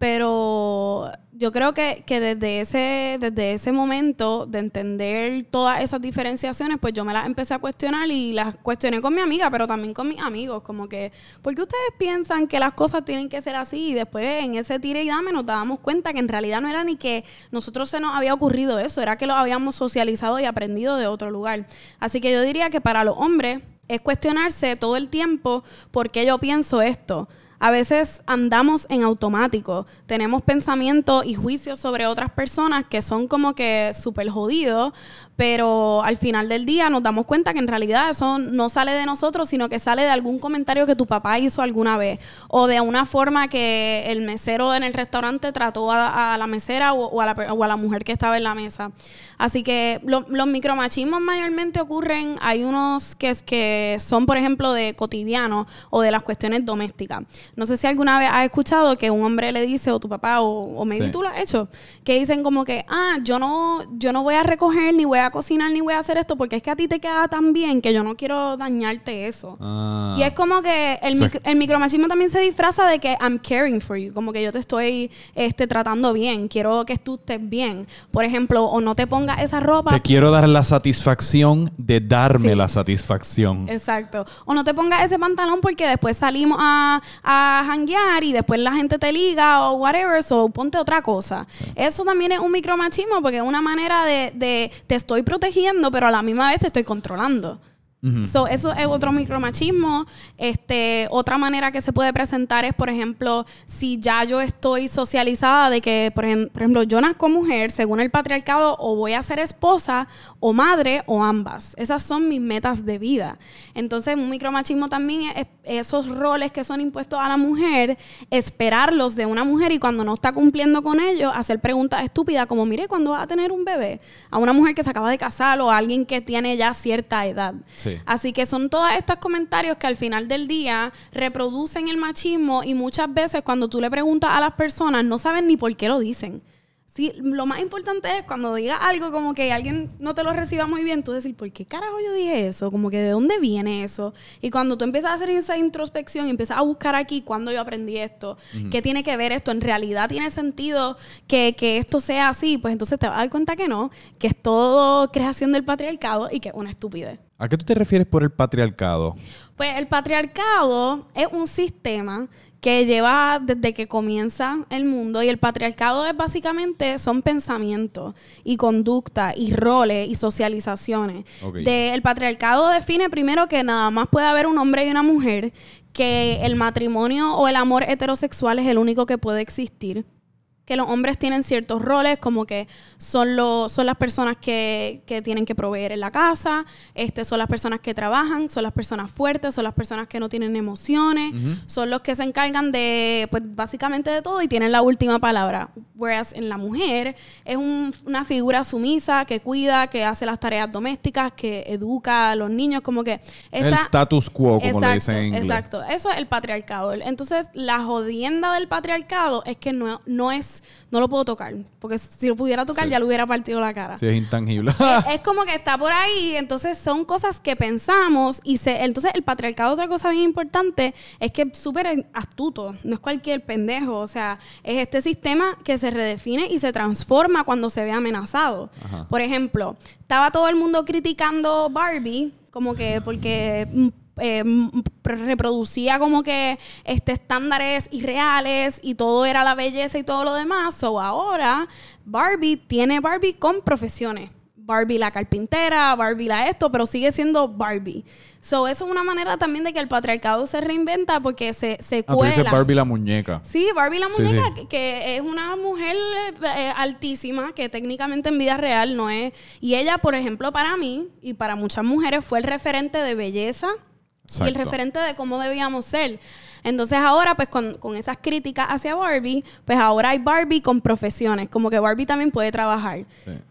Speaker 2: Pero yo creo que, que, desde, ese, desde ese momento de entender todas esas diferenciaciones, pues yo me las empecé a cuestionar y las cuestioné con mi amiga, pero también con mis amigos. Como que, ¿por qué ustedes piensan que las cosas tienen que ser así? Y después en ese tire y dame nos dábamos cuenta que en realidad no era ni que nosotros se nos había ocurrido eso, era que lo habíamos socializado y aprendido de otro lugar. Así que yo diría que para los hombres es cuestionarse todo el tiempo por qué yo pienso esto a veces andamos en automático. Tenemos pensamientos y juicios sobre otras personas que son como que súper jodidos, pero al final del día nos damos cuenta que en realidad eso no sale de nosotros, sino que sale de algún comentario que tu papá hizo alguna vez o de una forma que el mesero en el restaurante trató a, la mesera o, a la, mujer que estaba en la mesa. Así que los micromachismos mayormente ocurren, hay unos que son, por ejemplo, de cotidiano o de las cuestiones domésticas. No sé si alguna vez has escuchado que un hombre le dice, o tu papá, o, o maybe tú lo has hecho, que dicen como que, ah, yo no, yo no voy a recoger, ni voy a cocinar, ni voy a hacer esto, porque es que a ti te queda tan bien que yo no quiero dañarte eso. Ah. Y es como que el, el micromachismo también se disfraza de que I'm caring for you, como que yo te estoy este, tratando bien, quiero que tú estés bien. Por ejemplo, o no te pongas esa ropa.
Speaker 1: Te quiero dar la satisfacción de darme la satisfacción.
Speaker 2: Exacto. O no te pongas ese pantalón porque después salimos a a y después la gente te liga o whatever, so ponte otra cosa. Eso también es un micromachismo porque es una manera de, de te estoy protegiendo, pero a la misma vez te estoy controlando eso es otro micromachismo. Este, otra manera que se puede presentar es, por ejemplo, si ya yo estoy socializada de que, por, ejemplo, yo nazco mujer, según el patriarcado, o voy a ser esposa, o madre, o ambas. Esas son mis metas de vida. Entonces, un micromachismo también es esos roles que son impuestos a la mujer, esperarlos de una mujer y cuando no está cumpliendo con ellos, hacer preguntas estúpidas como, mire, ¿cuándo va a tener un bebé? A una mujer que se acaba de casar o a alguien que tiene ya cierta edad. Así que son todos estos comentarios que al final del día reproducen el machismo y muchas veces cuando tú le preguntas a las personas no saben ni por qué lo dicen. Sí, lo más importante es cuando digas algo como que alguien no te lo reciba muy bien, tú decir, ¿por qué carajo yo dije eso? Como que de dónde viene eso. Y cuando tú empiezas a hacer esa introspección y empiezas a buscar aquí cuándo yo aprendí esto, qué tiene que ver esto, en realidad tiene sentido que, que, esto sea así, pues entonces te vas a dar cuenta que no, que es todo creación del patriarcado y que es una estupidez.
Speaker 1: ¿A qué tú te refieres por el patriarcado?
Speaker 2: Pues el patriarcado es un sistema que lleva desde que comienza el mundo y el patriarcado es básicamente son pensamientos y conducta y roles y socializaciones. el patriarcado define primero que nada más puede haber un hombre y una mujer, que el matrimonio o el amor heterosexual es el único que puede existir que los hombres tienen ciertos roles, como que son, los son las personas que, que, tienen que proveer en la casa, este, son las personas que trabajan, son las personas fuertes, son las personas que no tienen emociones, son los que se encargan de, pues básicamente de todo y tienen la última palabra. Whereas en la mujer es una figura sumisa que cuida, que hace las tareas domésticas, que educa a los niños, como que...
Speaker 1: el status quo, como le dicen en inglés.
Speaker 2: Exacto, eso es el patriarcado. Entonces, la jodienda del patriarcado es que no, no es no lo puedo tocar. Porque si lo pudiera tocar, ya le hubiera partido la cara.
Speaker 1: Sí, es intangible.
Speaker 2: es, como que está por ahí. Entonces, son cosas que pensamos. Y se, entonces, el patriarcado, otra cosa bien importante, es que es súper astuto. No es cualquier pendejo. O sea, es este sistema que se redefine y se transforma cuando se ve amenazado. Por ejemplo, estaba todo el mundo criticando Barbie como que porque eh, reproducía como que este, estándares irreales y todo era la belleza y todo lo demás. O ahora Barbie tiene Barbie con profesiones. Barbie la carpintera, Barbie la esto, pero sigue siendo Barbie. So, eso es una manera también de que el patriarcado se reinventa porque se, se ah, cuela.
Speaker 1: Barbie la muñeca.
Speaker 2: Sí, Barbie la muñeca, Que, es una mujer eh, altísima, que técnicamente en vida real no es. Y ella, por ejemplo, para mí y para muchas mujeres fue el referente de belleza, y el referente de cómo debíamos ser. Entonces ahora, pues con, con, esas críticas hacia Barbie, pues ahora hay Barbie con profesiones, como que Barbie también puede trabajar.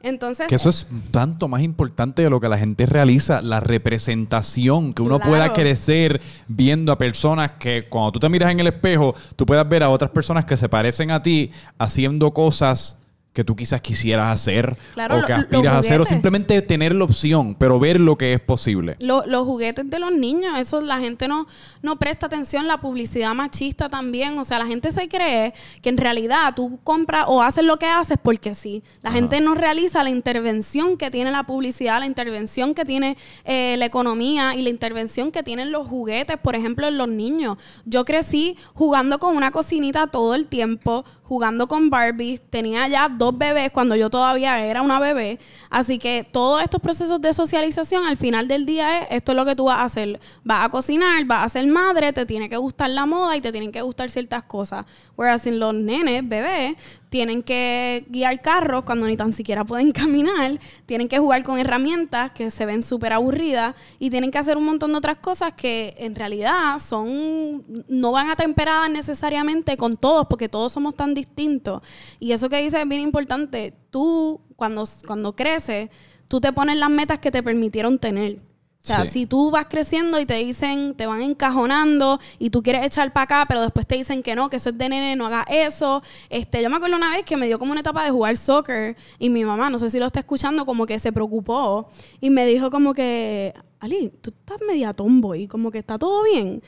Speaker 2: Entonces...
Speaker 1: Que eso es tanto más importante de lo que la gente realiza, la representación, que uno pueda crecer viendo a personas que cuando tú te miras en el espejo, tú puedas ver a otras personas que se parecen a ti haciendo cosas que tú quizás quisieras hacer o que aspiras a hacer o simplemente tener la opción, pero ver lo que es posible.
Speaker 2: los juguetes de los niños, eso la gente no, no presta atención, la publicidad machista también, o sea, la gente se cree que en realidad tú compras o haces lo que haces porque sí. La gente no realiza la intervención que tiene la publicidad, la intervención que tiene eh, la economía y la intervención que tienen los juguetes, por ejemplo, en los niños. Yo crecí jugando con una cocinita todo el tiempo, jugando con Barbie, tenía ya dos bebés cuando yo todavía era una bebé. Así que todos estos procesos de socialización al final del día es esto es lo que tú vas a hacer. Vas a cocinar, vas a ser madre, te tiene que gustar la moda y te tienen que gustar ciertas cosas. Whereas en los nenes, bebés, tienen que guiar carros cuando ni tan siquiera pueden caminar, tienen que jugar con herramientas que se ven súper aburridas y tienen que hacer un montón de otras cosas que en realidad son no van atemperadas necesariamente con todos porque todos somos tan distintos. Y eso que dice es bien importante. Tú cuando, cuando creces, tú te pones las metas que te permitieron tener. O sea, si tú vas creciendo y te dicen, te van encajonando y tú quieres echar para acá, pero después te dicen que no, que eso es de nene, no hagas eso. Este, yo me acuerdo una vez que me dio como una etapa de jugar soccer y mi mamá, no sé si lo está escuchando, como que se preocupó y me dijo como que, Ali, tú estás media tomboy, como que está todo bien.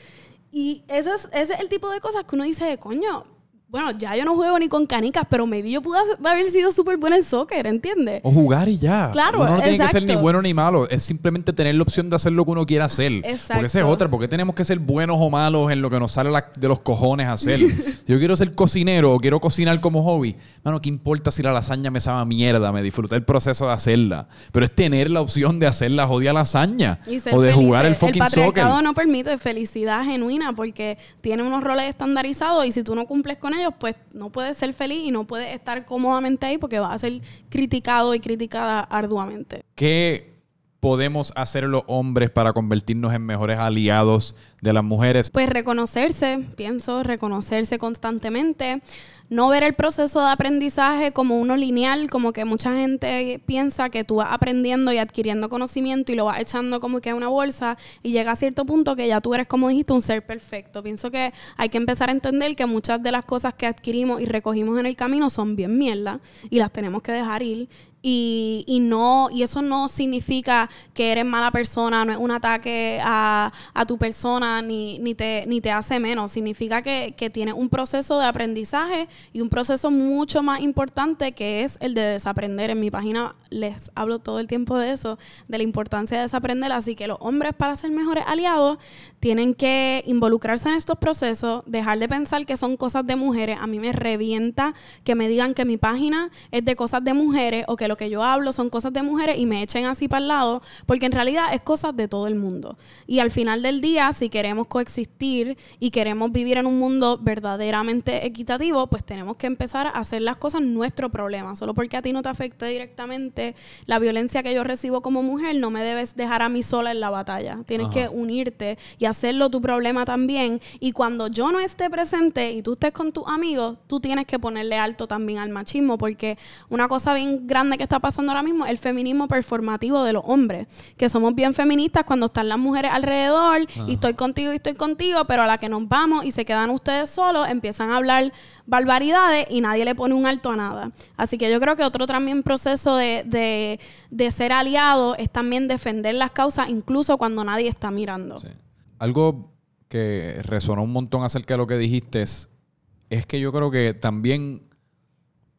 Speaker 2: Y ese es, ese es el tipo de cosas que uno dice, coño, bueno, ya yo no juego ni con canicas, pero maybe yo pude haber sido súper buena en soccer, ¿entiendes?
Speaker 1: O jugar y ya. Claro, Uno no tiene que ser ni bueno ni malo. Es simplemente tener la opción de hacer lo que uno quiera hacer. Exacto. Porque esa es otra. Porque tenemos que ser buenos o malos en lo que nos sale de los cojones hacer. si yo quiero ser cocinero o quiero cocinar como hobby, mano, ¿qué importa si la lasaña me sabe mierda? Me disfruté el proceso de hacerla. Pero es tener la opción de hacer la jodida lasaña. o de jugar el fucking soccer. El
Speaker 2: patriarcado no permite felicidad genuina porque tiene unos roles estandarizados y si tú no cumples con ellos, pues no puedes ser feliz y no puedes estar cómodamente ahí porque vas a ser criticado y criticada arduamente.
Speaker 1: ¿Qué podemos hacer los hombres para convertirnos en mejores aliados de las mujeres?
Speaker 2: Pues reconocerse, pienso, reconocerse constantemente, no ver el proceso de aprendizaje como uno lineal, como que mucha gente piensa que tú vas aprendiendo y adquiriendo conocimiento y lo vas echando como que a una bolsa y llega a cierto punto que ya tú eres, como dijiste, un ser perfecto. Pienso que hay que empezar a entender que muchas de las cosas que adquirimos y recogimos en el camino son bien mierda y las tenemos que dejar ir y, y, no, y eso no significa que eres mala persona, no es un ataque a, a tu persona, ni, ni, te, ni te hace menos. Significa que, que tienes un proceso de aprendizaje y un proceso mucho más importante que es el de desaprender. En mi página les hablo todo el tiempo de eso, de la importancia de desaprender. Así que los hombres, para ser mejores aliados, tienen que involucrarse en estos procesos, dejar de pensar que son cosas de mujeres. A mí me revienta que me digan que mi página es de cosas de mujeres o que lo que yo hablo son cosas de mujeres y me echen así para el lado, porque en realidad es cosas de todo el mundo. Y al final del día, si queremos coexistir y queremos vivir en un mundo verdaderamente equitativo, pues tenemos que empezar a hacer las cosas nuestro problema. Solo porque a ti no te afecte directamente la violencia que yo recibo como mujer, no me debes dejar a mí sola en la batalla. Tienes que unirte y hacerlo tu problema también. Y cuando yo no esté presente y tú estés con tus amigos, tú tienes que ponerle alto también al machismo, porque una cosa bien grande que está pasando ahora mismo, el feminismo performativo de los hombres, que somos bien feministas cuando están las mujeres alrededor y estoy contigo y estoy contigo, pero a la que nos vamos y se quedan ustedes solos, empiezan a hablar barbaridades y nadie le pone un alto a nada. Así que yo creo que otro también proceso de, de, ser aliado es también defender las causas incluso cuando nadie está mirando.
Speaker 1: Algo que resonó un montón acerca de lo que dijiste es, es que yo creo que también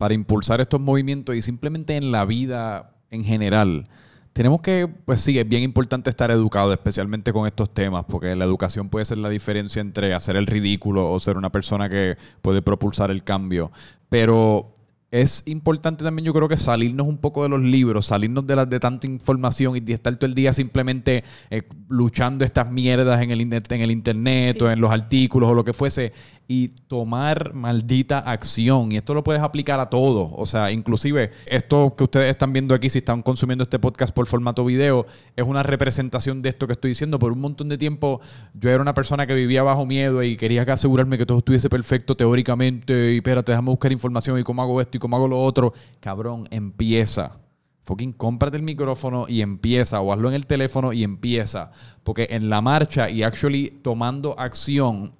Speaker 1: para impulsar estos movimientos y simplemente en la vida en general. Tenemos que, pues sí, es bien importante estar educado, especialmente con estos temas, porque la educación puede ser la diferencia entre hacer el ridículo o ser una persona que puede propulsar el cambio. Pero es importante también, yo creo que salirnos un poco de los libros, salirnos de, las de tanta información y de estar todo el día simplemente eh, luchando estas mierdas en el, en el internet o en los artículos o lo que fuese y tomar maldita acción. Y esto lo puedes aplicar a todo. O sea, inclusive esto que ustedes están viendo aquí, si están consumiendo este podcast por formato video, es una representación de esto que estoy diciendo. Por un montón de tiempo yo era una persona que vivía bajo miedo y quería asegurarme que todo estuviese perfecto teóricamente. Y espérate, déjame buscar información y cómo hago esto y cómo hago lo otro. Cabrón, empieza. Fucking cómprate el micrófono y empieza, o hazlo en el teléfono y empieza. Porque en la marcha y actually tomando acción,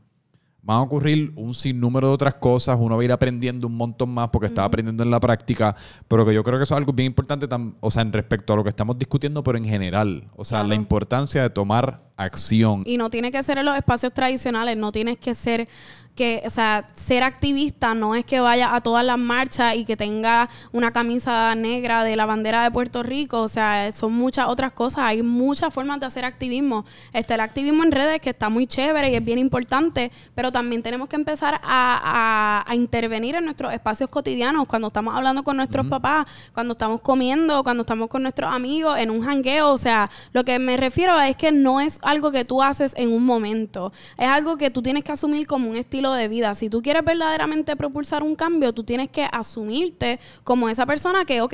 Speaker 1: van a ocurrir un sinnúmero de otras cosas. Uno va a ir aprendiendo un montón más porque está aprendiendo en la práctica. Pero que yo creo que eso es algo bien importante, o sea, en respecto a lo que estamos discutiendo, pero en general. O sea, la importancia de tomar acción.
Speaker 2: Y no tiene que ser en los espacios tradicionales, no tienes que ser que, o sea, ser activista no es que vaya a todas las marchas y que tenga una camisa negra de la bandera de Puerto Rico, o sea, son muchas otras cosas, hay muchas formas de hacer activismo. Está el activismo en redes que está muy chévere y es bien importante, pero también tenemos que empezar a, intervenir en nuestros espacios cotidianos, cuando estamos hablando con nuestros papás, cuando estamos comiendo, cuando estamos con nuestros amigos, en un jangueo, o sea, lo que me refiero es que no es algo que tú haces en un momento, es algo que tú tienes que asumir como un estilo de vida. Si tú quieres verdaderamente propulsar un cambio, tú tienes que asumirte como esa persona que, ok,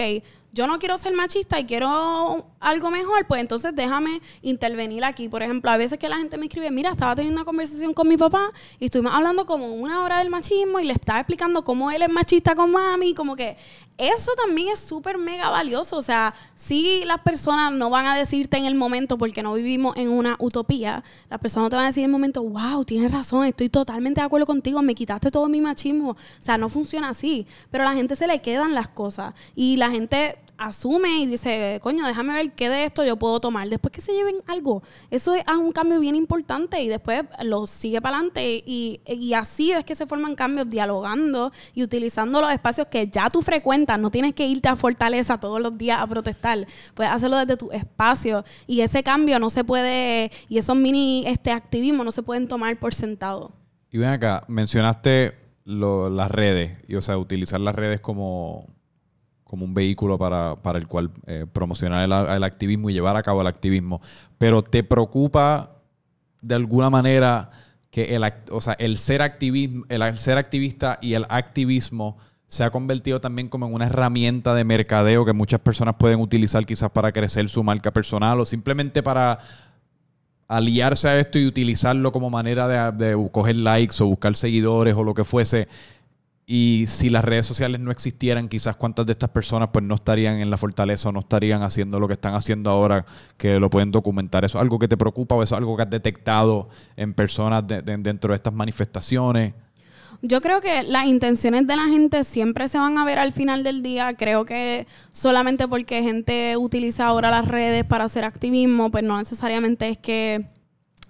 Speaker 2: yo no quiero ser machista y quiero algo mejor, pues entonces déjame intervenir aquí. Por ejemplo, a veces que la gente me escribe, mira, estaba teniendo una conversación con mi papá y estuvimos hablando como una hora del machismo y le estaba explicando cómo él es machista con mami, como que eso también es súper mega valioso. O sea, si las personas no van a decirte en el momento, porque no vivimos en una utopía, las personas te van a decir en el momento, wow, tienes razón, estoy totalmente de acuerdo contigo, me quitaste todo mi machismo. O sea, no funciona así. Pero a la gente se le quedan las cosas y la gente asume y dice, coño, déjame ver qué de esto yo puedo tomar. Después que se lleven algo, eso es un cambio bien importante y después lo sigue para adelante y, así es que se forman cambios dialogando y utilizando los espacios que ya tú frecuentas. No tienes que irte a Fortaleza todos los días a protestar. Puedes hacerlo desde tu espacio y ese cambio no se puede, y esos mini este activismos no se pueden tomar por sentado.
Speaker 1: Y ven acá, mencionaste las redes, y o sea, utilizar las redes como como un vehículo para, el cual eh, promocionar el, activismo y llevar a cabo el activismo. Pero te preocupa de alguna manera que el, o sea, el, ser, activismo, el ser activista y el activismo se ha convertido también como en una herramienta de mercadeo que muchas personas pueden utilizar quizás para crecer su marca personal o simplemente para aliarse a esto y utilizarlo como manera de, de coger likes o buscar seguidores o lo que fuese. Y si las redes sociales no existieran, quizás cuántas de estas personas pues no estarían en la fortaleza o no estarían haciendo lo que están haciendo ahora, que lo pueden documentar. ¿Eso es algo que te preocupa o eso es algo que has detectado en personas dentro de estas manifestaciones?
Speaker 2: Yo creo que las intenciones de la gente siempre se van a ver al final del día. Creo que solamente porque gente utiliza ahora las redes para hacer activismo, pues no necesariamente es que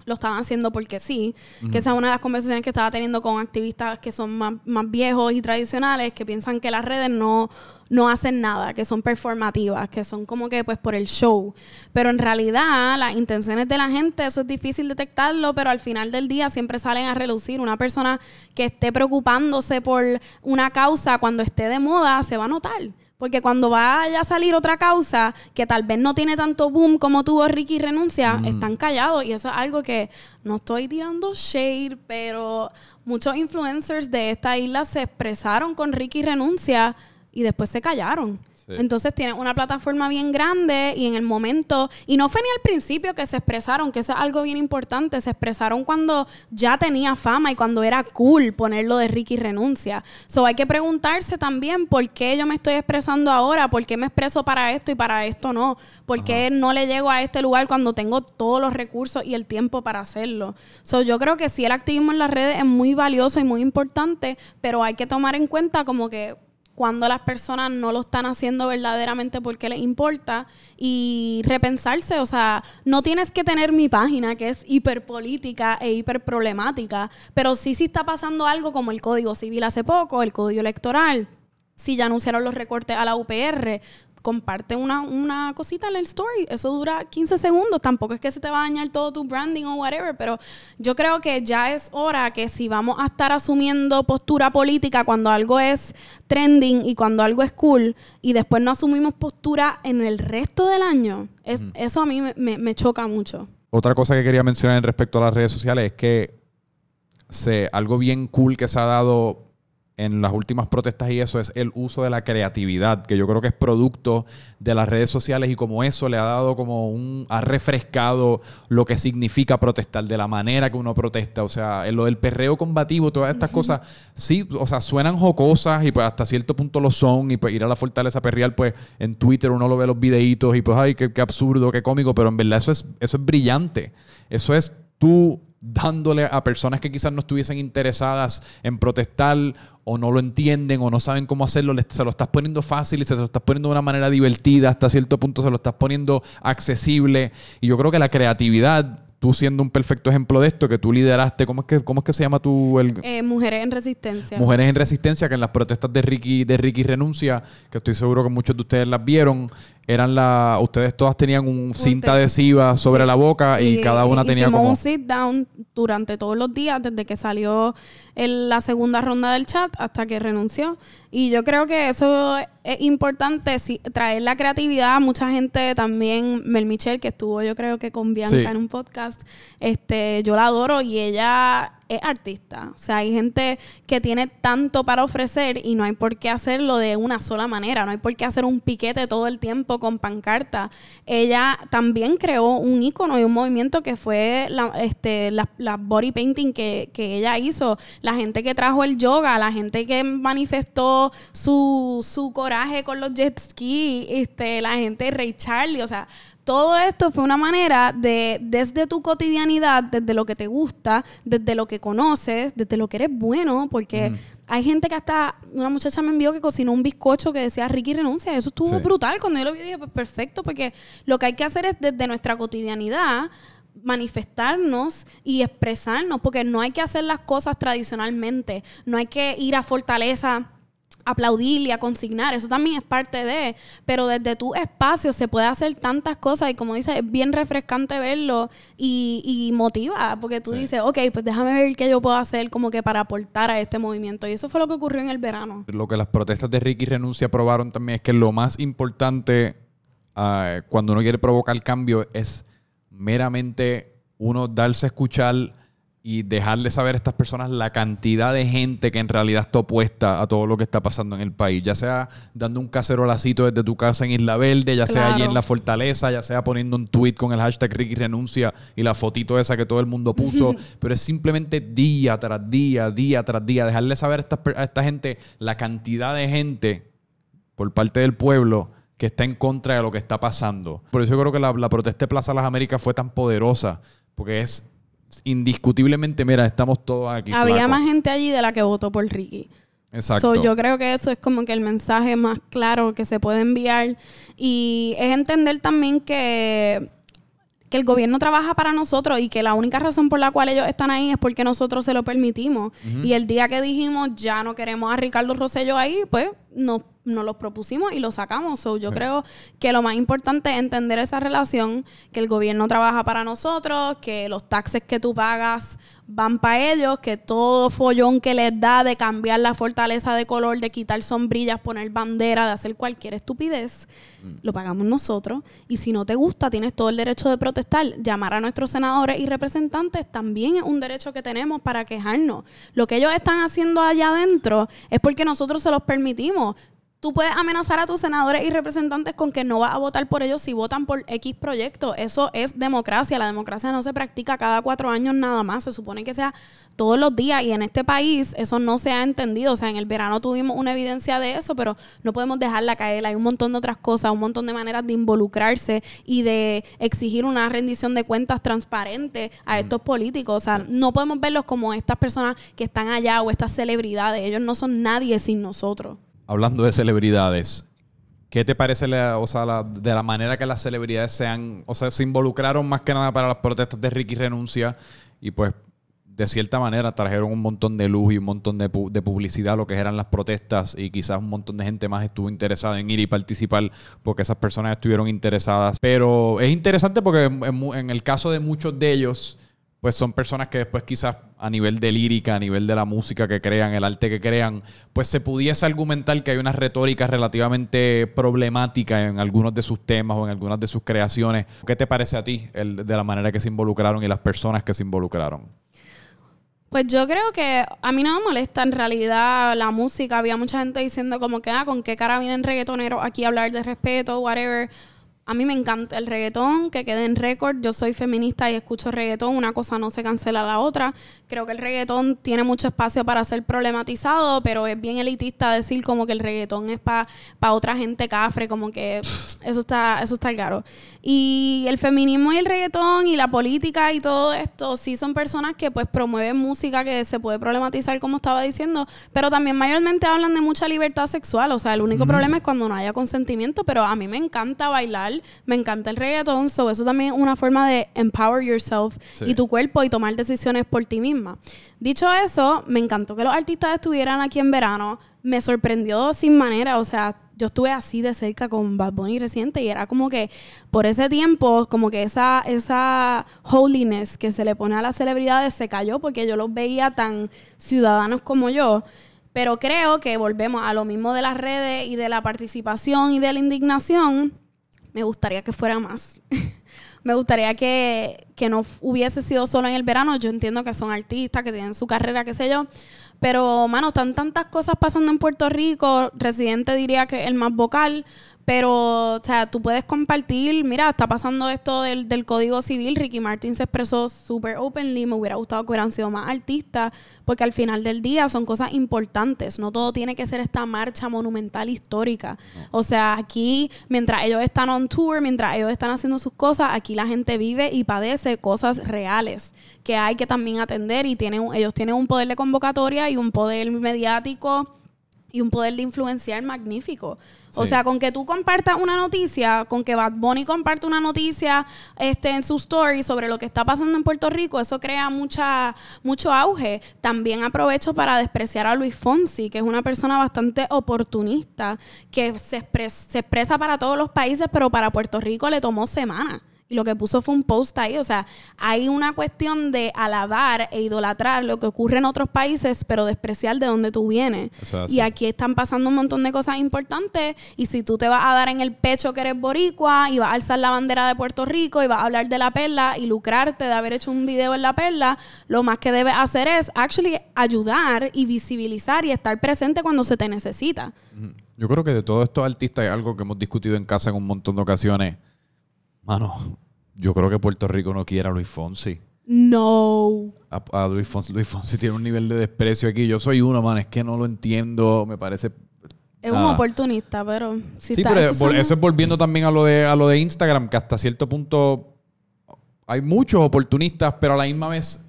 Speaker 2: lo estaban haciendo porque sí, que esa es una de las conversaciones que estaba teniendo con activistas que son más, viejos y tradicionales, que piensan que las redes no, no hacen nada, que son performativas, que son como que pues por el show. Pero en realidad las intenciones de la gente, eso es difícil detectarlo, pero al final del día siempre salen a relucir. Una persona que esté preocupándose por una causa cuando esté de moda, se va a notar. Porque cuando vaya a salir otra causa que tal vez no tiene tanto boom como tuvo Ricky Renuncia, mm. están callados. Y eso es algo que no estoy tirando shade, pero muchos influencers de esta isla se expresaron con Ricky Renuncia y después se callaron. Entonces tienen una plataforma bien grande y en el momento, y no fue ni al principio que se expresaron, que eso es algo bien importante, se expresaron cuando ya tenía fama y cuando era cool ponerlo de Ricky renuncia. So hay que preguntarse también por qué yo me estoy expresando ahora, por qué me expreso para esto y para esto no, por qué no le llego a este lugar cuando tengo todos los recursos y el tiempo para hacerlo. So yo creo que sí el activismo en las redes es muy valioso y muy importante, pero hay que tomar en cuenta como que cuando las personas no lo están haciendo verdaderamente porque les importa y repensarse, o sea, no tienes que tener mi página que es hiperpolítica e hiperproblemática, pero sí sí está pasando algo como el Código Civil hace poco, el Código Electoral, si ya anunciaron los recortes a la UPR, comparte una, una cosita en el story. Eso dura 15 segundos. Tampoco es que se te va a dañar todo tu branding o whatever, pero yo creo que ya es hora que si vamos a estar asumiendo postura política cuando algo es trending y cuando algo es cool y después no asumimos postura en el resto del año, es, eso a mí me, me choca mucho.
Speaker 1: Otra cosa que quería mencionar en respecto a las redes sociales es que se, algo bien cool que se ha dado en las últimas protestas y eso es el uso de la creatividad, que yo creo que es producto de las redes sociales y como eso le ha dado como un, ha refrescado lo que significa protestar, de la manera que uno protesta, o sea, en lo del perreo combativo, todas estas cosas, sí, o sea, suenan jocosas y pues hasta cierto punto lo son y pues ir a la fortaleza perreal, pues en Twitter uno lo ve los videitos y pues, ay, qué, qué absurdo, qué cómico, pero en verdad eso es, eso es brillante, eso es tú dándole a personas que quizás no estuviesen interesadas en protestar o no lo entienden o no saben cómo hacerlo, se lo estás poniendo fácil y se lo estás poniendo de una manera divertida, hasta cierto punto se lo estás poniendo accesible. Y yo creo que la creatividad tú siendo un perfecto ejemplo de esto, que tú lideraste, ¿cómo es que, cómo es que se llama tu...? El...
Speaker 2: Eh, Mujeres en Resistencia.
Speaker 1: Mujeres en Resistencia, que en las protestas de Ricky, de Ricky Renuncia, que estoy seguro que muchos de ustedes las vieron, eran la... Ustedes todas tenían un cinta adhesiva sobre la boca y, cada una tenía como...
Speaker 2: un sit down durante todos los días, desde que salió la segunda ronda del chat hasta que renunció. Y yo creo que eso es importante, traer la creatividad. Mucha gente también, Mel Michelle, que estuvo yo creo que con Bianca en un podcast, este, yo la adoro y ella es artista. O sea, hay gente que tiene tanto para ofrecer y no hay por qué hacerlo de una sola manera. No hay por qué hacer un piquete todo el tiempo con pancarta. Ella también creó un icono y un movimiento que fue la, este, body painting que, que, ella hizo. La gente que trajo el yoga, la gente que manifestó su, su coraje con los jet ski, este, la gente Ray Charlie. O sea, todo esto fue una manera de, desde tu cotidianidad, desde lo que te gusta, desde lo que conoces, desde lo que eres bueno, porque hay gente que hasta, una muchacha me envió que cocinó un bizcocho que decía Ricky renuncia. Eso estuvo brutal. Cuando yo lo vi dije, pues perfecto, porque lo que hay que hacer es desde nuestra cotidianidad manifestarnos y expresarnos, porque no hay que hacer las cosas tradicionalmente, no hay que ir a fortaleza aplaudir y a consignar, eso también es parte de, pero desde tu espacio se puede hacer tantas cosas y como dices, es bien refrescante verlo y, motiva, porque tú dices, ok, pues déjame ver qué yo puedo hacer como que para aportar a este movimiento. Y eso fue lo que ocurrió en el verano.
Speaker 1: Lo que las protestas de Ricky Renuncia probaron también es que lo más importante ah, cuando uno quiere provocar cambio es meramente uno darse a escuchar y dejarle saber a estas personas la cantidad de gente que en realidad está opuesta a todo lo que está pasando en el país, ya sea dando un cacerolacito desde tu casa en Isla Verde, ya sea allí en la fortaleza, ya sea poniendo un tweet con el hashtag Ricky renuncia y la fotito esa que todo el mundo puso, pero es simplemente día tras día, día tras día, dejarle saber a esta, gente la cantidad de gente por parte del pueblo que está en contra de lo que está pasando. Por eso yo creo que la, la protesta de Plaza Las Américas fue tan poderosa, porque es indiscutiblemente, mira, estamos todos aquí.
Speaker 2: Había más gente allí de la que votó por Ricky. Exacto. yo creo que eso es como que el mensaje más claro que se puede enviar. Y es entender también que, que el gobierno trabaja para nosotros y que la única razón por la cual ellos están ahí es porque nosotros se lo permitimos. Y el día que dijimos ya no queremos a Ricardo Rosello ahí, pues nos nos los propusimos y lo sacamos. yo creo que lo más importante es entender esa relación, que el gobierno trabaja para nosotros, que los taxes que tú pagas van para ellos, que todo follón que les da de cambiar la fortaleza de color, de quitar sombrillas, poner bandera, de hacer cualquier estupidez, mm. lo pagamos nosotros. Y si no te gusta, tienes todo el derecho de protestar. Llamar a nuestros senadores y representantes también es un derecho que tenemos para quejarnos. Lo que ellos están haciendo allá adentro es porque nosotros se los permitimos Tú puedes amenazar a tus senadores y representantes con que no vas a votar por ellos si votan por X proyecto. Eso es democracia. La democracia no se practica cada cuatro años nada más. Se supone que sea todos los días. Y en este país eso no se ha entendido. O sea, en el verano tuvimos una evidencia de eso, pero no podemos dejarla caer. Hay un montón de otras cosas, un montón de maneras de involucrarse y de exigir una rendición de cuentas transparente a estos políticos. O sea, no podemos verlos como estas personas que están allá o estas celebridades. Ellos no son nadie sin nosotros
Speaker 1: hablando de celebridades, ¿qué te parece o sea, de la manera que las celebridades se han, o sea, se involucraron más que nada para las protestas de Ricky Renuncia y pues de cierta manera trajeron un montón de luz y un montón de, publicidad a lo que eran las protestas y quizás un montón de gente más estuvo interesada en ir y participar porque esas personas estuvieron interesadas. Pero es interesante porque en el caso de muchos de ellos, pues son personas que después quizás a nivel de lírica, a nivel de la música que crean, el arte que crean, pues se pudiese argumentar que hay una retórica relativamente problemática en algunos de sus temas o en algunas de sus creaciones. ¿Qué te parece a ti el, de la manera que se involucraron y las personas que se involucraron?
Speaker 2: Pues yo creo que a mí no me molesta en realidad la música. Había mucha gente diciendo como que, ah, con qué cara vienen reggaetoneros aquí a hablar de respeto, whatever. A mí me encanta el reggaetón, que quede en récord. Yo soy feminista y escucho reggaetón. Una cosa no se cancela la otra. Creo que el reggaetón tiene mucho espacio para ser problematizado, pero es bien elitista decir como que el reggaetón es para otra gente cafre, como que eso está, eso está claro. Y el feminismo y el reggaetón y la política y todo esto, sí son personas que pues promueven música que se puede problematizar, como estaba diciendo, pero también mayormente hablan de mucha libertad sexual. O sea, el único problema es cuando no haya consentimiento, pero a mí me encanta bailar me encanta el reggaetón, so eso también es una forma de empower yourself y tu cuerpo y tomar decisiones por ti misma. Dicho eso, me encantó que los artistas estuvieran aquí en verano, me sorprendió sin manera, o sea, yo estuve así de cerca con Bad Bunny reciente y era como que por ese tiempo, como que esa, esa holiness que se le pone a las celebridades se cayó porque yo los veía tan ciudadanos como yo. Pero creo que volvemos a lo mismo de las redes y de la participación y de la indignación me gustaría que fuera más. me gustaría que, que, no hubiese sido solo en el verano. Yo entiendo que son artistas, que tienen su carrera, qué sé yo. Pero, mano, están tantas cosas pasando en Puerto Rico. Residente diría que el más vocal. Pero, o sea, tú puedes compartir, mira, está pasando esto del, del Código Civil, Ricky Martin se expresó súper openly, me hubiera gustado que hubieran sido más artistas, porque al final del día son cosas importantes, no todo tiene que ser esta marcha monumental histórica. O sea, aquí, mientras ellos están on tour, mientras ellos están haciendo sus cosas, aquí la gente vive y padece cosas reales que hay que también atender y tienen, ellos tienen un poder de convocatoria y un poder mediático y un poder de influenciar magnífico. O sea, con que tú compartas una noticia, con que Bad Bunny comparte una noticia este, en su story sobre lo que está pasando en Puerto Rico, eso crea mucha, mucho auge. También aprovecho para despreciar a Luis Fonsi, que es una persona bastante oportunista, que se, se expresa para todos los países, pero para Puerto Rico le tomó semanas. Y lo que puso fue un post ahí. O sea, hay una cuestión de alabar e idolatrar lo que ocurre en otros países, pero despreciar de dónde tú vienes. Y aquí están pasando un montón de cosas importantes. Y si tú te vas a dar en el pecho que eres boricua y vas a alzar la bandera de Puerto Rico y vas a hablar de la perla y lucrarte de haber hecho un video en la perla, lo más que debes hacer es actually ayudar y visibilizar y estar presente cuando se te necesita.
Speaker 1: Yo creo que de todos estos artistas hay algo que hemos discutido en casa en un montón de ocasiones Mano, yo creo que Puerto Rico no quiere a Luis Fonsi.
Speaker 2: No.
Speaker 1: A, Luis Fonsi. Luis Fonsi tiene un nivel de desprecio aquí. Yo soy uno, man, es que no lo entiendo. Me parece.
Speaker 2: Es un oportunista, pero.
Speaker 1: sí, pero eso es volviendo también a lo, de, a lo de Instagram, que hasta cierto punto hay muchos oportunistas, pero a la misma vez,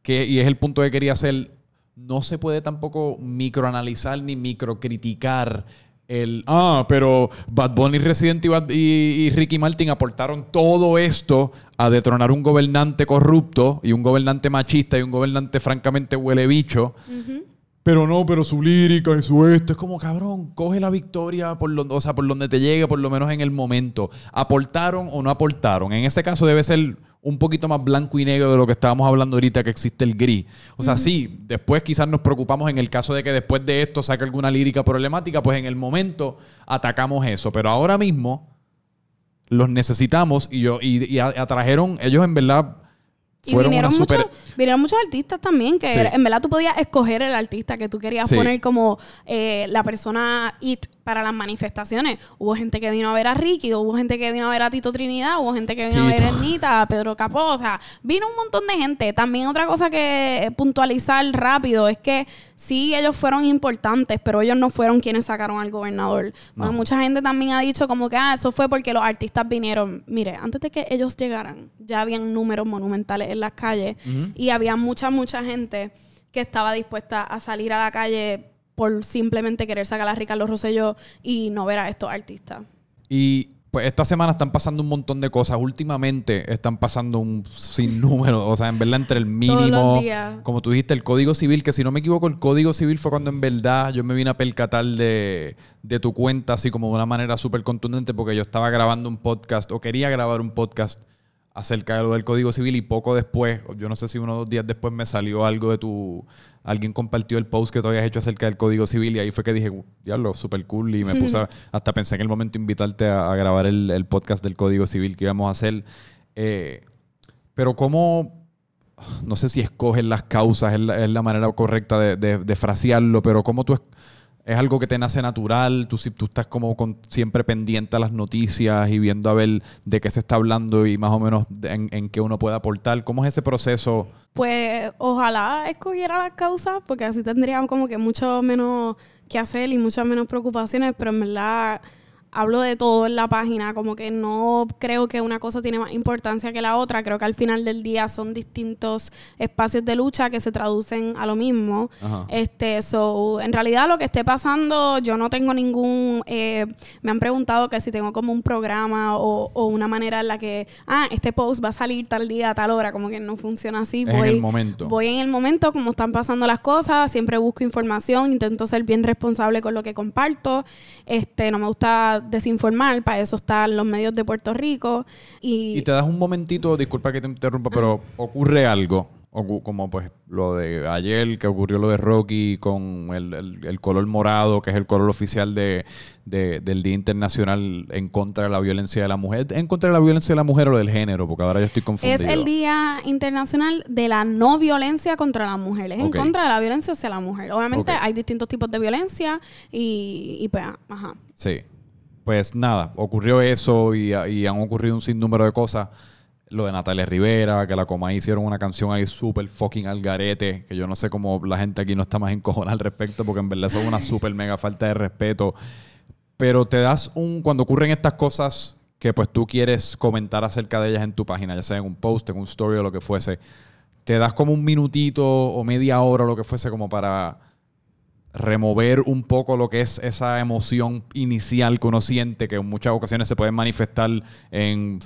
Speaker 1: que, y es el punto que quería hacer, no se puede tampoco microanalizar ni microcriticar el, ah, pero Bad Bunny, Resident y, y, Ricky Martin aportaron todo esto a detronar un gobernante corrupto y un gobernante machista y un gobernante francamente huele bicho. Pero no, pero su lírica y su esto es como cabrón, coge la victoria por, lo, o sea, por donde te llegue, por lo menos en el momento. ¿Aportaron o no aportaron? En este caso debe ser un poquito más blanco y negro de lo que estábamos hablando ahorita, que existe el gris. O sea, sí, después quizás nos preocupamos en el caso de que después de esto saque alguna lírica problemática, pues en el momento atacamos eso. Pero ahora mismo los necesitamos y yo y, atrajeron, ellos en verdad...
Speaker 2: Y vinieron, muchos, vinieron muchos artistas también, que en verdad tú podías escoger el artista que tú querías poner como eh, la persona it para las manifestaciones. Hubo gente que vino a ver a Ricky, hubo gente que vino a ver a Tito Trinidad, hubo gente que vino a ver a Ernita, a Pedro Capó, o sea, vino un montón de gente. También otra cosa que puntualizar rápido es que sí, ellos fueron importantes, pero ellos no fueron quienes sacaron al gobernador. mucha gente también ha dicho como que, ah, eso fue porque los artistas vinieron. Mire, antes de que ellos llegaran, ya habían números monumentales en las calles y había mucha, mucha gente que estaba dispuesta a salir a la calle por simplemente querer sacar a Ricardo Rosselló y no ver a estos artistas.
Speaker 1: Y pues esta semana están pasando un montón de cosas. Últimamente están pasando un sinnúmero. o sea, en verdad, entre el mínimo. Como tú dijiste, el Código Civil, que si no me equivoco, el Código Civil fue cuando en verdad yo me vine a percatar de, de tu cuenta, así como de una manera súper contundente, porque yo estaba grabando un podcast o quería grabar un podcast acerca de lo del Código Civil y poco después, yo no sé si uno o dos días después me salió algo de tu... Alguien compartió el post que tú habías hecho acerca del Código Civil y ahí fue que dije, diablo, súper cool y me puse... hasta pensé en el momento invitarte a, grabar el, podcast del Código Civil que íbamos a hacer. Eh, pero cómo... no sé si escoges las causas, es la, es la manera correcta de, de, de frasearlo, pero cómo tú... es- es algo que te nace natural, tú, tú estás como con- siempre pendiente a las noticias y viendo a ver de qué se está hablando y más o menos en, en qué uno puede aportar. ¿Cómo es ese proceso?
Speaker 2: Pues ojalá escogiera las causas, porque así tendrían como que mucho menos que hacer y muchas menos preocupaciones, pero en verdad hablo de todo en la página, como que no creo que una cosa tiene más importancia que la otra, creo que al final del día son distintos espacios de lucha que se traducen a lo mismo.
Speaker 1: Ajá.
Speaker 2: Este, so, en realidad lo que esté pasando, yo no tengo ningún, eh, me han preguntado que si tengo como un programa o, o una manera en la que, ah, este post va a salir tal día, a tal hora, como que no funciona así.
Speaker 1: Es en
Speaker 2: voy,
Speaker 1: el momento.
Speaker 2: Voy en el momento, como están pasando las cosas, siempre busco información, intento ser bien responsable con lo que comparto, este, no me gusta desinformar, para eso están los medios de Puerto Rico y,
Speaker 1: Y te das un momentito, disculpa que te interrumpa, pero ocurre algo, como pues lo de ayer, que ocurrió lo de Rocky con el, el- el color morado, que es el color oficial de, de- del Día Internacional en contra de la violencia de la mujer. ¿En contra de la violencia de la mujer o del género? Porque ahora yo estoy confundido.
Speaker 2: Es el Día Internacional de la No Violencia contra la Mujer. Es en contra de la violencia hacia la mujer. Obviamente hay distintos tipos de violencia y, y pues, ajá.
Speaker 1: Sí. Pues nada, ocurrió eso y, han ocurrido un sinnúmero de cosas. Lo de Natalia Rivera, que la Comay hicieron una canción ahí súper fucking al garete, que yo no sé cómo la gente aquí no está más encojonada al respecto, porque en verdad eso es una súper mega falta de respeto. Pero te das un, cuando ocurren estas cosas que pues tú quieres comentar acerca de ellas en tu página, ya sea en un post, en un story o lo que fuese, te das como un minutito o media hora o lo que fuese como para remover un poco lo que es esa emoción inicial que uno siente, que en muchas ocasiones se puede manifestar en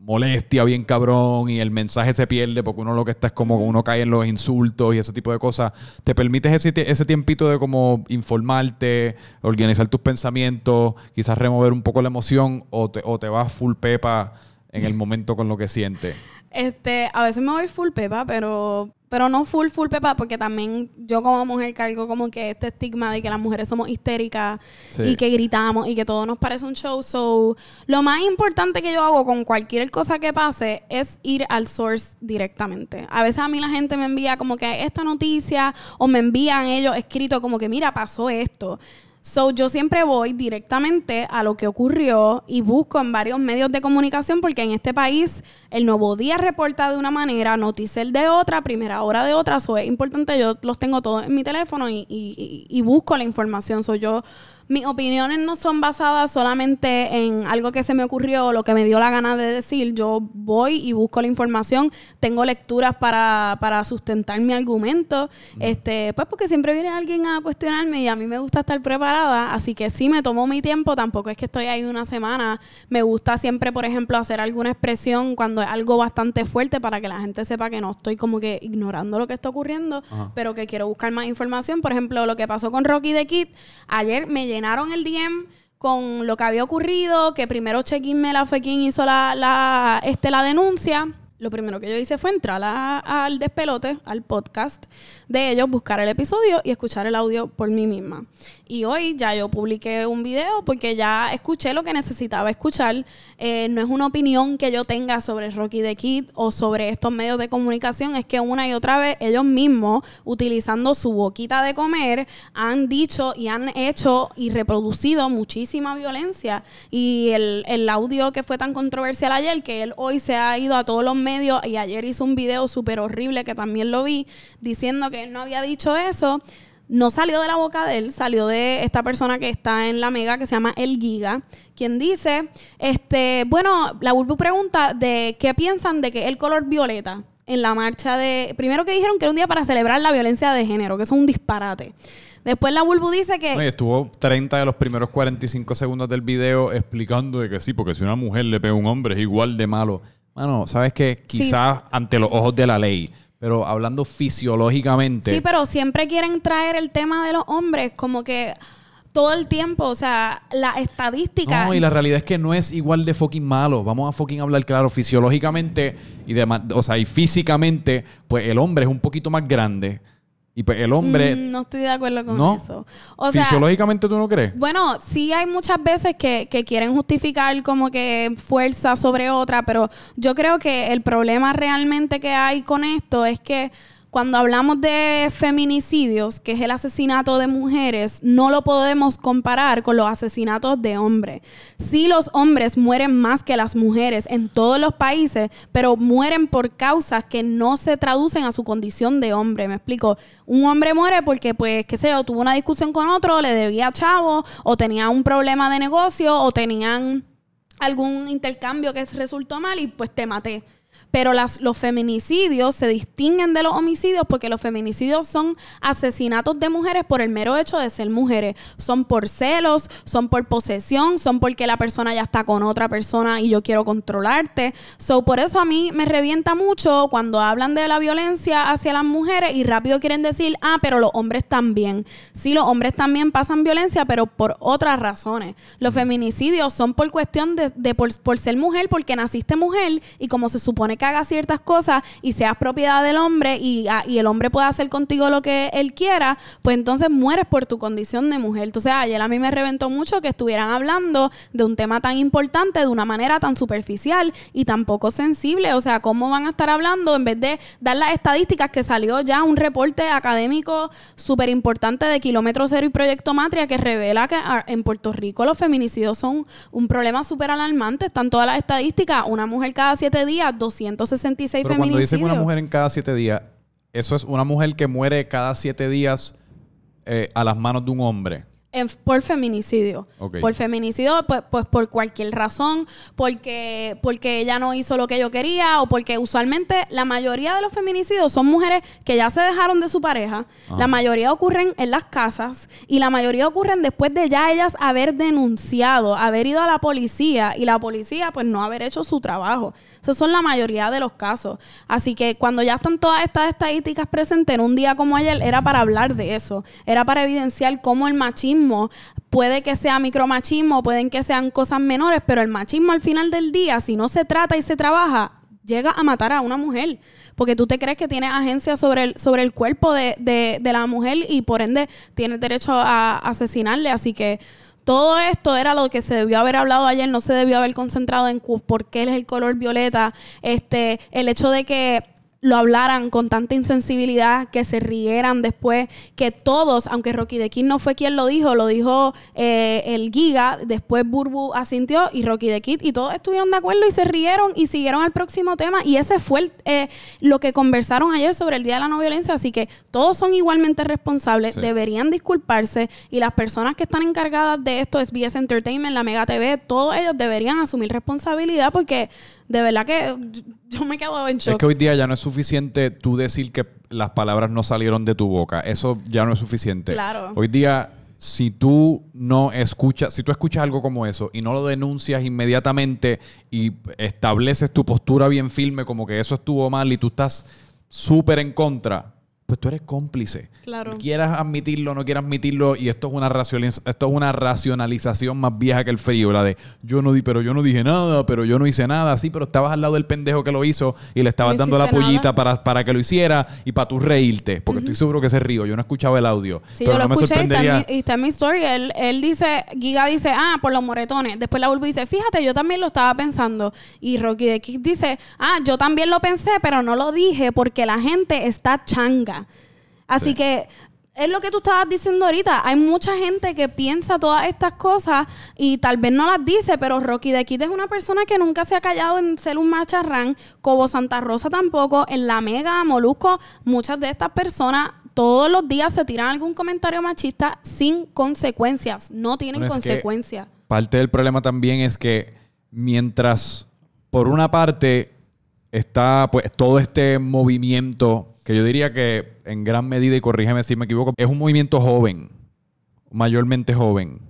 Speaker 1: molestia bien cabrón y el mensaje se pierde porque uno lo que está es como uno cae en los insultos y ese tipo de cosas. ¿Te permites ese, ese tiempito de como informarte, organizar tus pensamientos, quizás remover un poco la emoción o te, o te vas full pepa en el momento con lo que sientes?
Speaker 2: Este, a veces me voy full pepa, pero, pero no full full pepa, porque también yo como mujer cargo como que este estigma de que las mujeres somos histéricas
Speaker 1: Sí.
Speaker 2: y que gritamos y que todo nos parece un show. So, lo más importante que yo hago con cualquier cosa que pase es ir al source directamente. A veces a mí la gente me envía como que esta noticia o me envían ellos escrito como que mira, pasó esto. So, yo siempre voy directamente a lo que ocurrió y busco en varios medios de comunicación porque en este país el Nuevo Día reporta de una manera, Noticel de otra, Primera Hora de otra. So, es importante, yo los tengo todos en mi teléfono y, y- y- busco la información. So, yo, mis opiniones no son basadas solamente en algo que se me ocurrió o lo que me dio la gana de decir. Yo voy y busco la información, tengo lecturas para, para sustentar mi argumento, este, pues porque siempre viene alguien a cuestionarme y a mí me gusta estar preparada, así que sí me tomo mi tiempo, tampoco es que estoy ahí una semana, me gusta siempre, por ejemplo, hacer alguna expresión cuando es algo bastante fuerte para que la gente sepa que no estoy como que ignorando lo que está ocurriendo,
Speaker 1: Ajá.
Speaker 2: pero que quiero buscar más información, por ejemplo, lo que pasó con Rocky the Kid, ayer me el DM con lo que había ocurrido, que primero Check-in Mela fue quien hizo la, la, este, la denuncia. Lo primero que yo hice fue entrar al despelote, al podcast de ellos, buscar el episodio y escuchar el audio por mí misma. Y hoy ya yo publiqué un video porque ya escuché lo que necesitaba escuchar. Eh, no es una opinión que yo tenga sobre Rocky the Kid o sobre estos medios de comunicación, es que una y otra vez ellos mismos, utilizando su boquita de comer, han dicho y han hecho y reproducido muchísima violencia. Y el, el audio que fue tan controversial ayer, que él hoy se ha ido a todos los medios y ayer hizo un video súper horrible que también lo vi, diciendo que él no había dicho eso. No salió de la boca de él, salió de esta persona que está en la mega que se llama El Giga, quien dice, este, bueno, la Bulbu pregunta de qué piensan de que el color violeta en la marcha de, primero que dijeron que era un día para celebrar la violencia de género, que es un disparate. Después la Bulbu dice que...
Speaker 1: No, y estuvo 30 de los primeros 45 segundos del video explicando de que sí, porque si una mujer le pega a un hombre es igual de malo. Mano, ¿sabes?
Speaker 2: Sí.
Speaker 1: Quizás ante los ojos de la ley, pero hablando fisiológicamente.
Speaker 2: Sí, pero siempre quieren traer el tema de los hombres como que todo el tiempo, o sea, la estadística...
Speaker 1: No, y la realidad es que no es igual de fucking malo. Vamos a fucking hablar claro. Fisiológicamente y de, o sea, y físicamente, pues el hombre es un poquito más grande. Y pues el hombre...
Speaker 2: Mm, no estoy de acuerdo con
Speaker 1: ¿No?
Speaker 2: eso. O sea,
Speaker 1: Fisiológicamente tú no crees.
Speaker 2: Bueno, sí hay muchas veces que, que quieren justificar como que fuerza sobre otra, pero yo creo que el problema realmente que hay con esto es que cuando hablamos de feminicidios, que es el asesinato de mujeres, no lo podemos comparar con los asesinatos de hombres. Sí, los hombres mueren más que las mujeres en todos los países, pero mueren por causas que no se traducen a su condición de hombre. Me explico. Un hombre muere porque, pues, qué sé yo, tuvo una discusión con otro, le debía chavo, o tenía un problema de negocio, o tenían algún intercambio que resultó mal y pues te maté. Pero los feminicidios se distinguen de los homicidios porque los feminicidios son asesinatos de mujeres por el mero hecho de ser mujeres. Son por celos, son por posesión, son porque la persona ya está con otra persona y yo quiero controlarte. So, por eso a mí me revienta mucho cuando hablan de la violencia hacia las mujeres y rápido quieren decir, ah, pero los hombres también. Sí, los hombres también pasan violencia, pero por otras razones. Los feminicidios son por cuestión de, de por, por ser mujer, porque naciste mujer y como se supone que hagas ciertas cosas y seas propiedad del hombre y, ah, y el hombre pueda hacer contigo lo que él quiera, pues entonces mueres por tu condición de mujer. Entonces ayer a mí me reventó mucho que estuvieran hablando de un tema tan importante de una manera tan superficial y tan poco sensible. O sea, ¿cómo van a estar hablando en vez de dar las estadísticas que salió ya un reporte académico súper importante de Kilómetro Cero y Proyecto Matria que revela que ah, en Puerto Rico los feminicidios son un problema súper alarmante. Están todas las estadísticas. Una mujer cada siete días, 266
Speaker 1: Pero cuando dicen una mujer en cada siete días, eso es una mujer que muere cada siete días eh, a las manos de un hombre.
Speaker 2: En- por feminicidio. Por feminicidio, pues, pues por cualquier razón, porque, porque ella no hizo lo que yo quería, o porque usualmente la mayoría de los feminicidios son mujeres que ya se dejaron de su pareja. La mayoría ocurren en las casas y la mayoría ocurren después de ya ellas haber denunciado, haber ido a la policía y la policía pues no haber hecho su trabajo. Esos son la mayoría de los casos. Así que cuando ya están todas estas estadísticas presentes en un día como ayer, era para hablar de eso. Era para evidenciar cómo el machismo puede que sea micromachismo, pueden que sean cosas menores, pero el machismo al final del día, si no se trata y se trabaja, llega a matar a una mujer. Porque tú te crees que tienes agencia sobre el, sobre el cuerpo de, de- la mujer y por ende tienes derecho a asesinarle. Así que todo esto era lo que se debió haber hablado ayer, no se debió haber concentrado en por qué es el color violeta, este, el hecho de que lo hablaran con tanta insensibilidad, que se rieran después, que todos, aunque Rocky de Kid no fue quien lo dijo, lo dijo eh, el Giga, después Burbu asintió y Rocky de Kid, y todos estuvieron de acuerdo y se rieron y siguieron al próximo tema, y ese fue el, eh, lo que conversaron ayer sobre el Día de la No Violencia, así que todos son igualmente responsables,
Speaker 1: Sí.
Speaker 2: deberían disculparse, y las personas que están encargadas de esto, SBS Entertainment, la Mega TV, todos ellos deberían asumir responsabilidad, porque de verdad que yo me quedo en shock.
Speaker 1: Es que hoy día ya no es suficiente tú decir que las palabras no salieron de tu boca. Eso ya no es suficiente.
Speaker 2: Claro.
Speaker 1: Hoy día, si tú no escuchas, si tú escuchas algo como eso y no lo denuncias inmediatamente y estableces tu postura bien firme como que eso estuvo mal y tú estás súper en contra, pues tú eres cómplice.
Speaker 2: Claro.
Speaker 1: Quieras admitirlo no quieras admitirlo, y esto es una esto es una racionalización más vieja que el frío, la de yo no di, pero yo no dije nada, pero yo no hice nada, sí, pero estabas al lado del pendejo que lo hizo y le estabas
Speaker 2: No
Speaker 1: dando la pollita para, para que lo hiciera y para tú reírte, porque estoy seguro que se río. Yo no escuchaba el audio.
Speaker 2: Sí,
Speaker 1: pero
Speaker 2: yo lo
Speaker 1: me
Speaker 2: escuché y está, mi, y está en mi story. Él, él dice, Giga dice, ah, por los moretones. Después la Bulbu dice, fíjate, yo también lo estaba pensando. Y Rocky de Kid dice, ah, yo también lo pensé, pero no lo dije porque la gente está changa. Así
Speaker 1: Sí.
Speaker 2: que es lo que tú estabas diciendo ahorita. Hay mucha gente que piensa todas estas cosas y tal vez no las dice, pero Rocky de Kid es una persona que nunca se ha callado en ser un macharrán. Cobo Santa Rosa tampoco. En la Mega, Molusco, muchas de estas personas todos los días se tiran algún comentario machista sin consecuencias. No tienen
Speaker 1: Bueno,
Speaker 2: consecuencias.
Speaker 1: Parte del problema también es que mientras por una parte está pues todo este movimiento que yo diría que en gran medida y corrígeme si me equivoco es un movimiento joven mayormente joven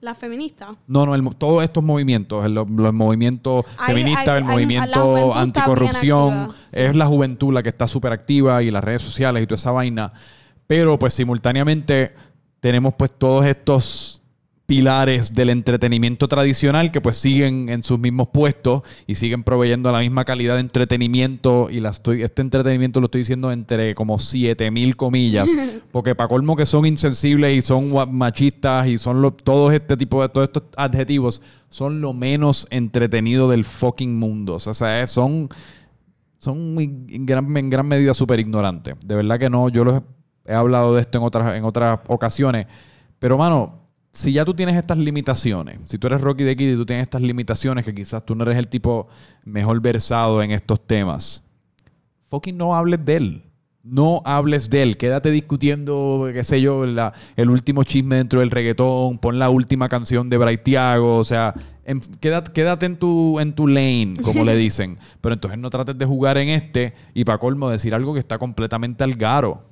Speaker 2: La feminista.
Speaker 1: no no el todos estos movimientos el, los movimientos
Speaker 2: Hay-
Speaker 1: feministas
Speaker 2: hay-
Speaker 1: el
Speaker 2: hay-
Speaker 1: movimiento anticorrupción
Speaker 2: sí.
Speaker 1: es la juventud la que está súper activa y las redes sociales y toda esa vaina pero pues simultáneamente tenemos pues todos estos pilares del entretenimiento tradicional que pues siguen en sus mismos puestos y siguen proveyendo la misma calidad de entretenimiento. Y la estoy, este entretenimiento lo estoy diciendo entre como 7000 comillas porque para colmo que son insensibles y son machistas y son todos este tipo de todos estos adjetivos son lo menos entretenido del fucking mundo. O sea son son en, gran, en gran medida súper ignorantes de verdad que no yo los he hablado de esto en otras en otras ocasiones. Pero mano si ya tú tienes estas limitaciones, si tú eres Rocky de Kid y tú tienes estas limitaciones que quizás tú no eres el tipo mejor versado en estos temas, fucking no hables de él. No hables de él. Quédate discutiendo, qué sé yo, el último chisme dentro del reggaetón. Pon la última canción de Braithiago. O sea, quédate, quédate, en, tu, en tu lane, como le dicen. Pero entonces no trates de jugar en este y para colmo decir algo que está completamente al garo.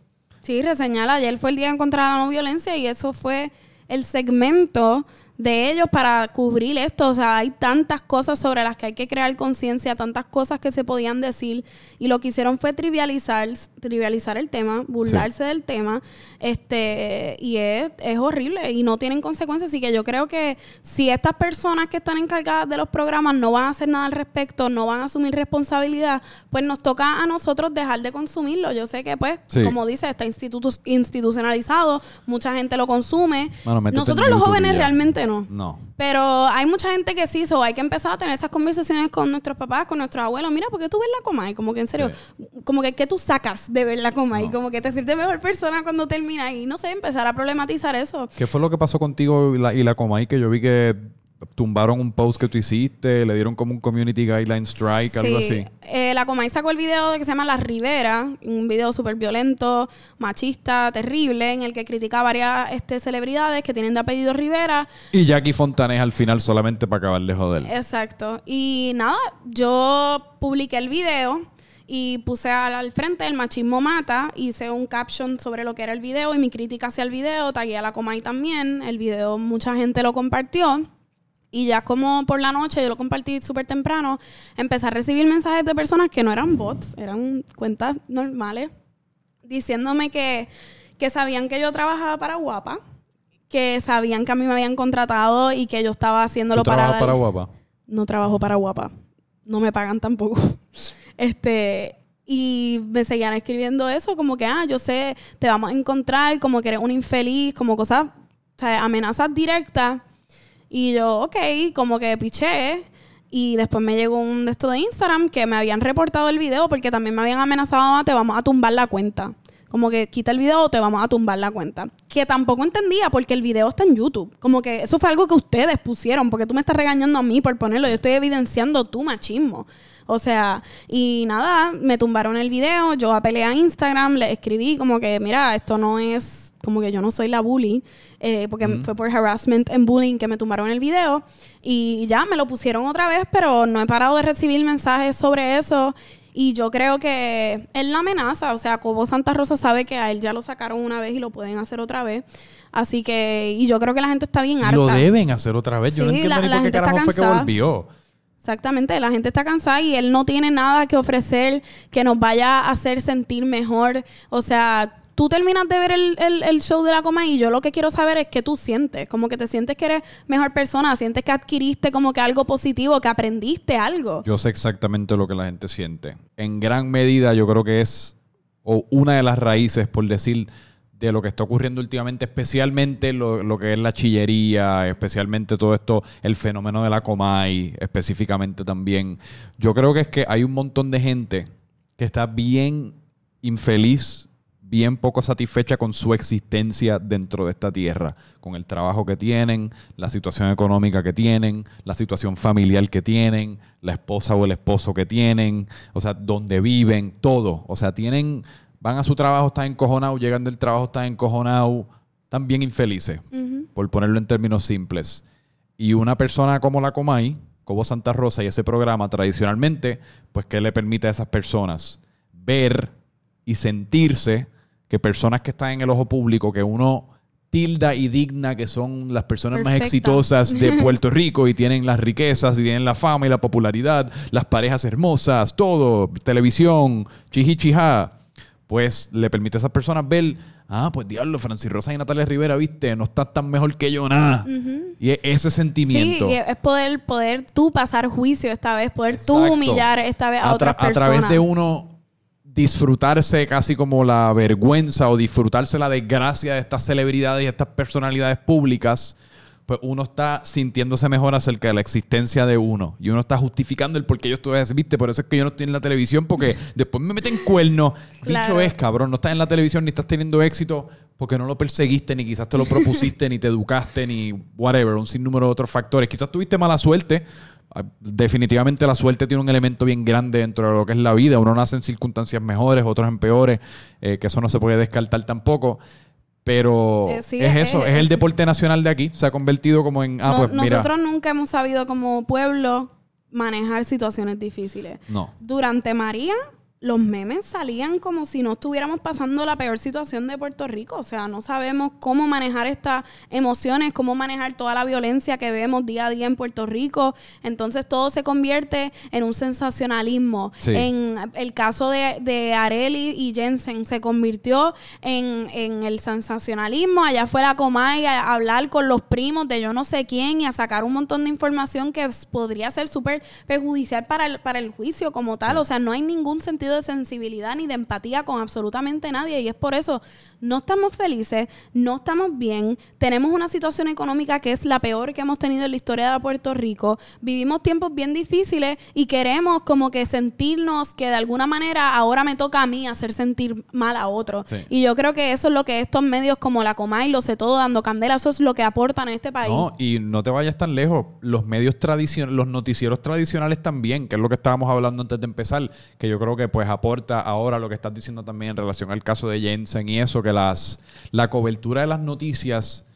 Speaker 2: Sí, reseñala. Ayer fue el día en contra la no violencia y eso fue el segmento de ellos para cubrir esto. O sea, hay tantas cosas sobre las que hay que crear conciencia, tantas cosas que se podían decir y lo que hicieron fue trivializar, trivializar el tema, burlarse del tema, este, y es, es horrible y no tienen consecuencias. Así que yo creo que si estas personas que están encargadas de los programas no van a hacer nada al respecto, no van a asumir responsabilidad, pues nos toca a nosotros dejar de consumirlo. Yo sé que, pues, como dice, está institucionalizado, mucha gente lo consume. nosotros los jóvenes realmente no. Pero hay mucha gente que sí, so hay que empezar a tener esas conversaciones con nuestros papás, con nuestros abuelos. Mira, ¿por qué tú ves la coma? Y como que en serio, como que ¿qué tú sacas de ver la coma? Y como que te sientes mejor persona cuando termina y no sé, empezar a problematizar eso.
Speaker 1: ¿Qué fue lo que pasó contigo y la, y la coma? Y que yo vi que tumbaron un post que tú hiciste, le dieron como un community guideline strike, algo así.
Speaker 2: Eh, la Comay sacó el video de que se llama La Rivera, un video súper violento, machista, terrible, en el que critica a varias este, celebridades que tienen de apellido Rivera.
Speaker 1: Y Jackie Fontanes al final solamente para acabar de joder.
Speaker 2: Exacto. Y nada, yo publiqué el video y puse al, frente el machismo mata, hice un caption sobre lo que era el video y mi crítica hacia el video, tagué a la Comay también, el video mucha gente lo compartió. Y ya como por la noche, yo lo compartí súper temprano, empecé a recibir mensajes de personas que no eran bots, eran cuentas normales, diciéndome que, que sabían que yo trabajaba para Guapa, que sabían que a mí me habían contratado y que yo estaba haciéndolo
Speaker 1: ¿Tú para... para Guapa?
Speaker 2: No trabajo para Guapa. No me pagan tampoco. este... Y me seguían escribiendo eso, como que, ah, yo sé, te vamos a encontrar, como que eres un infeliz, como cosas, o sea, amenazas directas y yo, ok, como que piché. Y después me llegó un de esto de Instagram que me habían reportado el video porque también me habían amenazado, ah, te vamos a tumbar la cuenta. Como que quita el video o te vamos a tumbar la cuenta. Que tampoco entendía porque el video está en YouTube. Como que eso fue algo que ustedes pusieron porque tú me estás regañando a mí por ponerlo. Yo estoy evidenciando tu machismo. O sea, y nada, me tumbaron el video, yo apelé a Instagram, le escribí como que, mira, esto no es, como que yo no soy la bully, eh, porque fue por harassment and bullying que me tumbaron el video. Y ya me lo pusieron otra vez, pero no he parado de recibir mensajes sobre eso. Y yo creo que él la amenaza, o sea, Cobo Santa Rosa sabe que a él ya lo sacaron una vez y lo pueden hacer otra vez. Así que, y yo creo que la gente está bien harta.
Speaker 1: Lo deben hacer otra vez. Yo no entiendo ni por qué carajo fue que volvió.
Speaker 2: Exactamente, la gente está cansada y él no tiene nada que ofrecer que nos vaya a hacer sentir mejor. O sea, tú terminas de ver el, show de la coma y yo lo que quiero saber es qué tú sientes. Como que te sientes que eres mejor persona, sientes que adquiriste como que algo positivo, que aprendiste algo.
Speaker 1: Yo sé exactamente lo que la gente siente. En gran medida yo creo que es o una de las raíces, por decir, de lo que está ocurriendo últimamente, especialmente lo, que es la chillería, especialmente todo esto, el fenómeno de la Comay, específicamente también. Yo creo que es que hay un montón de gente que está bien infeliz, bien poco satisfecha con su existencia dentro de esta tierra, con el trabajo que tienen, la situación económica que tienen, la situación familiar que tienen, la esposa o el esposo que tienen, o sea, donde viven, todo. O sea, tienen van a su trabajo, están encojonados, llegan del trabajo, están encojonados, están bien infelices, por ponerlo en términos simples. Y una persona como la Comay, como Santa Rosa y ese programa tradicionalmente, pues que le permite a esas personas ver y sentirse que personas que están en el ojo público, que uno tilda y digna, que son las personas más exitosas de Puerto Rico y tienen las riquezas y tienen la fama y la popularidad, las parejas hermosas, todo, televisión, chihichija pues le permite a esas personas ver ah, pues diablo, Francis Rosa y Natalia Rivera, viste, no estás tan mejor que yo nada. Y es ese sentimiento.
Speaker 2: Sí, es poder, poder tú pasar juicio esta vez, poder tú humillar esta vez a, otras
Speaker 1: a
Speaker 2: personas.
Speaker 1: través de uno disfrutarse casi como la vergüenza o disfrutarse la desgracia de estas celebridades y estas personalidades públicas, pues uno está sintiéndose mejor acerca de la existencia de uno. Y uno está justificando el por qué yo estoy viste, por eso es que yo no estoy en la televisión, porque después me meten cuernos.
Speaker 2: Claro.
Speaker 1: Dicho es, cabrón, no estás en la televisión ni estás teniendo éxito porque no lo perseguiste, ni quizás te lo propusiste, ni te educaste, ni whatever, un sinnúmero de otros factores. Quizás tuviste mala suerte. Ah, Definitivamente la suerte tiene un elemento bien grande dentro de lo que es la vida. Uno nace en circunstancias mejores, otros en peores, eh, que eso no se puede descartar tampoco. Pero
Speaker 2: Eh, sí,
Speaker 1: es
Speaker 2: es-
Speaker 1: eso, es,
Speaker 2: es-
Speaker 1: el deporte nacional de aquí. Se ha convertido como en, ah,
Speaker 2: No-
Speaker 1: pues mira.
Speaker 2: nosotros nunca hemos sabido como pueblo manejar situaciones difíciles.
Speaker 1: No.
Speaker 2: Durante María, los memes salían como si no estuviéramos pasando la peor situación de Puerto Rico. O sea, no sabemos cómo manejar estas emociones, cómo manejar toda la violencia que vemos día a día en Puerto Rico. Entonces todo se convierte en un sensacionalismo.
Speaker 1: Sí.
Speaker 2: En el caso de, de Areli y Jensen se convirtió en, en el sensacionalismo. Allá fue la Comay a hablar con los primos de yo no sé quién y a sacar un montón de información que podría ser súper perjudicial para el, para el juicio como tal. O sea, no hay ningún sentido de sensibilidad ni de empatía con absolutamente nadie. Y es por eso, no estamos felices, no estamos bien, tenemos una situación económica que es la peor que hemos tenido en la historia de Puerto Rico, vivimos tiempos bien difíciles y queremos como que sentirnos que de alguna manera ahora me toca a mí hacer sentir mal a otro.
Speaker 1: Sí.
Speaker 2: Y yo creo que eso es lo que estos medios como la Comay, lo sé todo, dando candela, eso es lo que aportan a este país.
Speaker 1: No, y no te vayas tan lejos. Los medios tradicionales, los noticieros tradicionales también, que es lo que estábamos hablando antes de empezar, que yo creo que pues aporta ahora lo que estás diciendo también en relación al caso de Jensen y eso, que las la cobertura de las noticias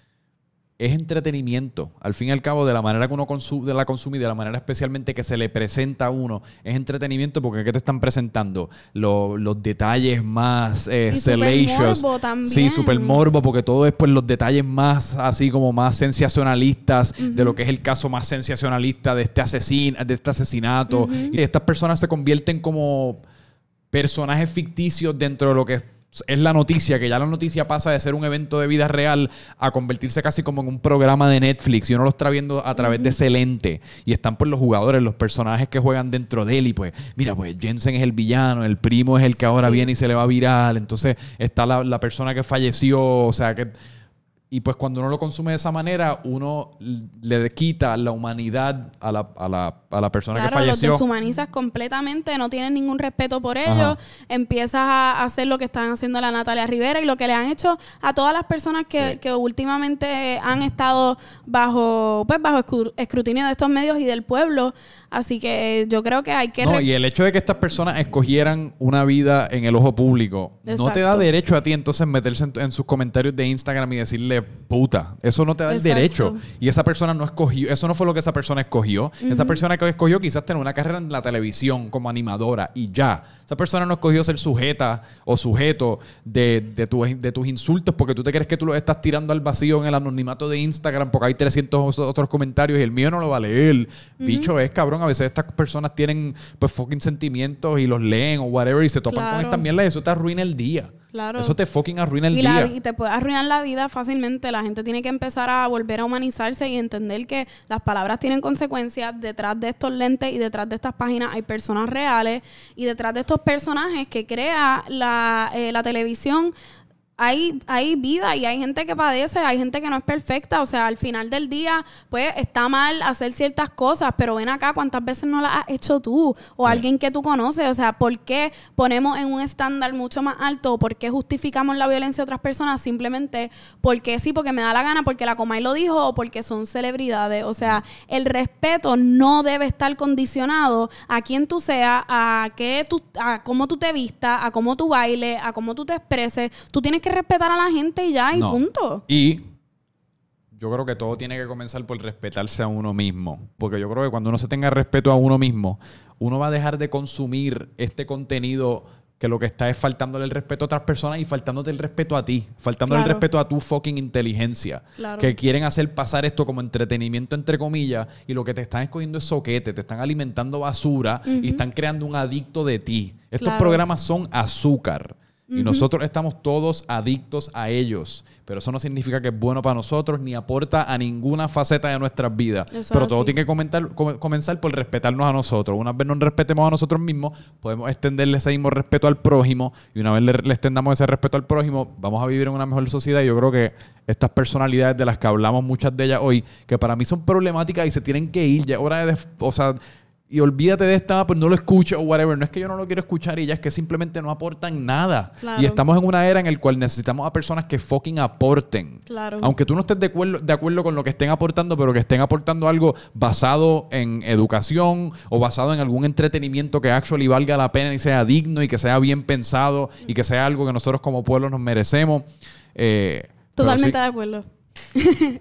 Speaker 1: es entretenimiento. Al fin y al cabo, de la manera que uno consu- de la consume y de la manera especialmente que se le presenta a uno, es entretenimiento porque ¿qué te están presentando? Lo- los detalles más eh,
Speaker 2: Y
Speaker 1: salacious.
Speaker 2: morbo también.
Speaker 1: Sí, super morbo porque todo es pues los detalles más así como más sensacionalistas de lo que es el caso más sensacionalista de este asesin de este asesinato. Y estas personas se convierten como personajes ficticios dentro de lo que es, la noticia, que ya la noticia pasa de ser un evento de vida real a convertirse casi como en un programa de Netflix y uno lo está viendo a través de ese lente y están pues los jugadores, los personajes que juegan dentro de él y pues mira pues Jensen es el villano, el primo es el que ahora
Speaker 2: Sí.
Speaker 1: viene y se le va viral, entonces está la, la persona que falleció, o sea que... Y pues cuando uno lo consume de esa manera, uno le quita la humanidad a la, a la, a la persona que
Speaker 2: Claro, los
Speaker 1: falleció.
Speaker 2: deshumanizas completamente, no tienen ningún respeto por ellos, empiezas a hacer lo que están haciendo la Natalia Rivera y lo que le han hecho a todas las personas que,
Speaker 1: Sí.
Speaker 2: que últimamente han estado bajo pues bajo escru- escrutinio de estos medios y del pueblo. Así que yo creo que hay que...
Speaker 1: No, y el hecho de que estas personas escogieran una vida en el ojo público no te da derecho a ti entonces meterse en, en sus comentarios de Instagram y decirle puta. Eso no te da el derecho. Y esa persona no escogió, eso no fue lo que esa persona escogió. Esa persona que escogió quizás tener una carrera en la televisión como animadora y ya. Esa persona no escogió ser sujeta o sujeto de, de, tu- de tus insultos porque tú te crees que tú los estás tirando al vacío en el anonimato de Instagram porque hay 300 otros comentarios y el mío no lo va a leer. Bicho es, cabrón. A veces estas personas tienen pues fucking sentimientos y los leen o whatever y se topan con
Speaker 2: Claro.
Speaker 1: esta mierda y eso te arruina el día.
Speaker 2: Claro.
Speaker 1: Eso te fucking arruina el
Speaker 2: y,
Speaker 1: día.
Speaker 2: la- y te puede arruinar la vida fácilmente. La gente tiene que empezar a volver a humanizarse y entender que las palabras tienen consecuencias. Detrás de estos lentes y detrás de estas páginas hay personas reales. Y detrás de estos personajes que crea la, eh, la televisión hay, hay vida y hay gente que padece, hay gente que no es perfecta. O sea, al final del día, pues está mal hacer ciertas cosas, pero ven acá cuántas veces no las has hecho tú o
Speaker 1: Sí.
Speaker 2: alguien que tú conoces. O sea, ¿por qué ponemos en un estándar mucho más alto? ¿Por qué justificamos la violencia de otras personas simplemente porque sí, porque me da la gana, porque la Comay lo dijo o porque son celebridades? O sea, el respeto no debe estar condicionado a quién tú seas, a qué tú, a cómo tú te vistas, a cómo tú bailes, a cómo tú te expreses. Tú tienes que respetar a la gente y ya, y
Speaker 1: No.
Speaker 2: punto.
Speaker 1: Y yo creo que todo tiene que comenzar por respetarse a uno mismo. Porque yo creo que cuando uno se tenga respeto a uno mismo, uno va a dejar de consumir este contenido que lo que está es faltándole el respeto a otras personas y faltándote el respeto a ti, faltándole el respeto a tu fucking inteligencia.
Speaker 2: Claro.
Speaker 1: Que quieren hacer pasar esto como entretenimiento, entre comillas, y lo que te están escogiendo es soquete, te están alimentando basura y están creando un adicto de ti. Estos
Speaker 2: Claro.
Speaker 1: programas son azúcar. Y nosotros estamos todos adictos a ellos. Pero eso no significa que es bueno para nosotros ni aporta a ninguna faceta de nuestras vidas.
Speaker 2: Eso
Speaker 1: Pero todo
Speaker 2: así.
Speaker 1: tiene que comentar- come- comenzar por respetarnos a nosotros. Una vez nos respetemos a nosotros mismos, podemos extenderle ese mismo respeto al prójimo. Y una vez le, le extendamos ese respeto al prójimo, vamos a vivir en una mejor sociedad. Y yo creo que estas personalidades de las que hablamos, muchas de ellas hoy, que para mí son problemáticas y se tienen que ir. Ya es hora de. O sea. Y olvídate de esta, pues no lo escucho o whatever. No es que yo no lo quiero escuchar y ya es que simplemente no aportan nada.
Speaker 2: Claro.
Speaker 1: Y estamos en una era en la cual necesitamos a personas que fucking aporten.
Speaker 2: Claro.
Speaker 1: Aunque tú no estés de acuerdo, de acuerdo con lo que estén aportando, pero que estén aportando algo basado en educación o basado en algún entretenimiento que actually valga la pena y sea digno y que sea bien pensado y que sea algo que nosotros como pueblo nos merecemos. Eh,
Speaker 2: Totalmente
Speaker 1: sí-
Speaker 2: de acuerdo.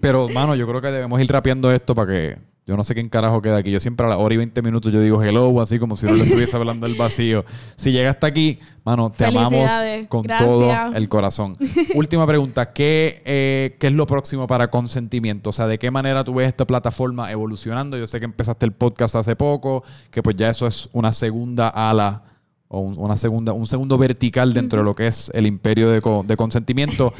Speaker 1: pero, mano, yo creo que debemos ir rapeando esto para que. Yo no sé quién carajo queda aquí. Yo siempre a la hora y 20 minutos yo digo hello, así como si no le estuviese hablando del vacío. Si llega hasta aquí, mano, te amamos con
Speaker 2: Gracias.
Speaker 1: todo el corazón. Última pregunta. ¿Qué, eh, ¿Qué es lo próximo para consentimiento? O sea, ¿de qué manera tú ves esta plataforma evolucionando? Yo sé que empezaste el podcast hace poco, que pues ya eso es una segunda ala o un, una segunda, un segundo vertical dentro de lo que es el imperio de, de consentimiento.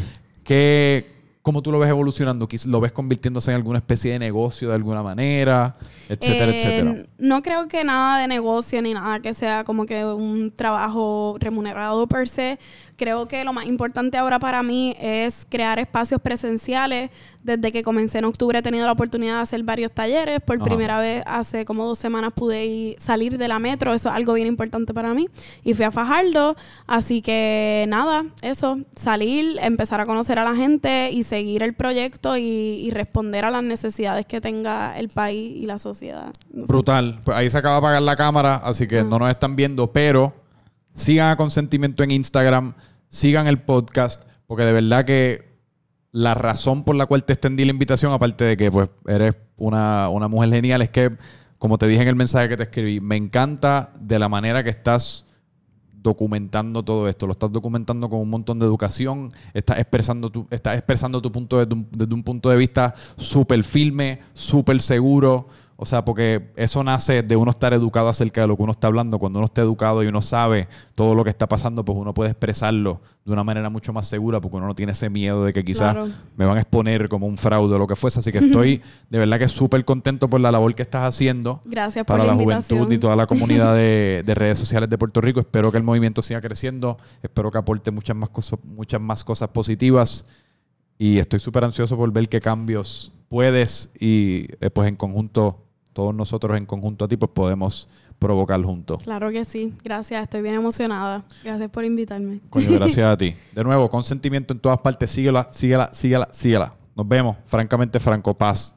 Speaker 1: ¿Qué, ¿Cómo tú lo ves evolucionando? ¿Lo ves convirtiéndose en alguna especie de negocio de alguna manera? Etcétera,
Speaker 2: Eh,
Speaker 1: etcétera.
Speaker 2: No creo que nada de negocio ni nada que sea como que un trabajo remunerado per se. Creo que lo más importante ahora para mí es crear espacios presenciales. Desde que comencé en octubre he tenido la oportunidad de hacer varios talleres. Por
Speaker 1: Ajá.
Speaker 2: primera vez hace como dos semanas pude ir- salir de la metro. Eso es algo bien importante para mí. Y fui a Fajardo. Así que nada, eso, salir, empezar a conocer a la gente y seguir el proyecto y, y responder a las necesidades que tenga el país y la sociedad. No.
Speaker 1: Brutal. Pues ahí se acaba de apagar la cámara, así que no nos están viendo, pero sigan a Consentimiento en Instagram, sigan el podcast, porque de verdad que la razón por la cual te extendí la invitación, aparte de que pues eres una, una mujer genial, es que, como te dije en el mensaje que te escribí, me encanta de la manera que estás documentando todo esto. Lo estás documentando con un montón de educación. Estás expresando tu, estás expresando tu punto desde un, desde un punto de vista súper firme, súper seguro. O sea, porque eso nace de uno estar educado acerca de lo que uno está hablando. Cuando uno está educado y uno sabe todo lo que está pasando, pues uno puede expresarlo de una manera mucho más segura porque uno no tiene ese miedo de que quizás
Speaker 2: Claro.
Speaker 1: me van a exponer como un fraude o lo que fuese. Así que estoy de verdad que súper contento por la labor que estás haciendo
Speaker 2: Gracias por
Speaker 1: para
Speaker 2: la,
Speaker 1: la
Speaker 2: invitación.
Speaker 1: juventud y toda la comunidad de, de redes sociales de Puerto Rico. Espero que el movimiento siga creciendo. Espero que aporte muchas más cosas, muchas más cosas positivas. Y estoy súper ansioso por ver qué cambios puedes y eh, pues en conjunto, todos nosotros en conjunto a ti, pues podemos provocar juntos.
Speaker 2: Claro que sí. Gracias. Estoy bien emocionada. Gracias por invitarme.
Speaker 1: Coño, gracias a ti. De nuevo, consentimiento en todas partes. Síguela, síguela, síguela, síguela. Nos vemos. Francamente, Franco Paz.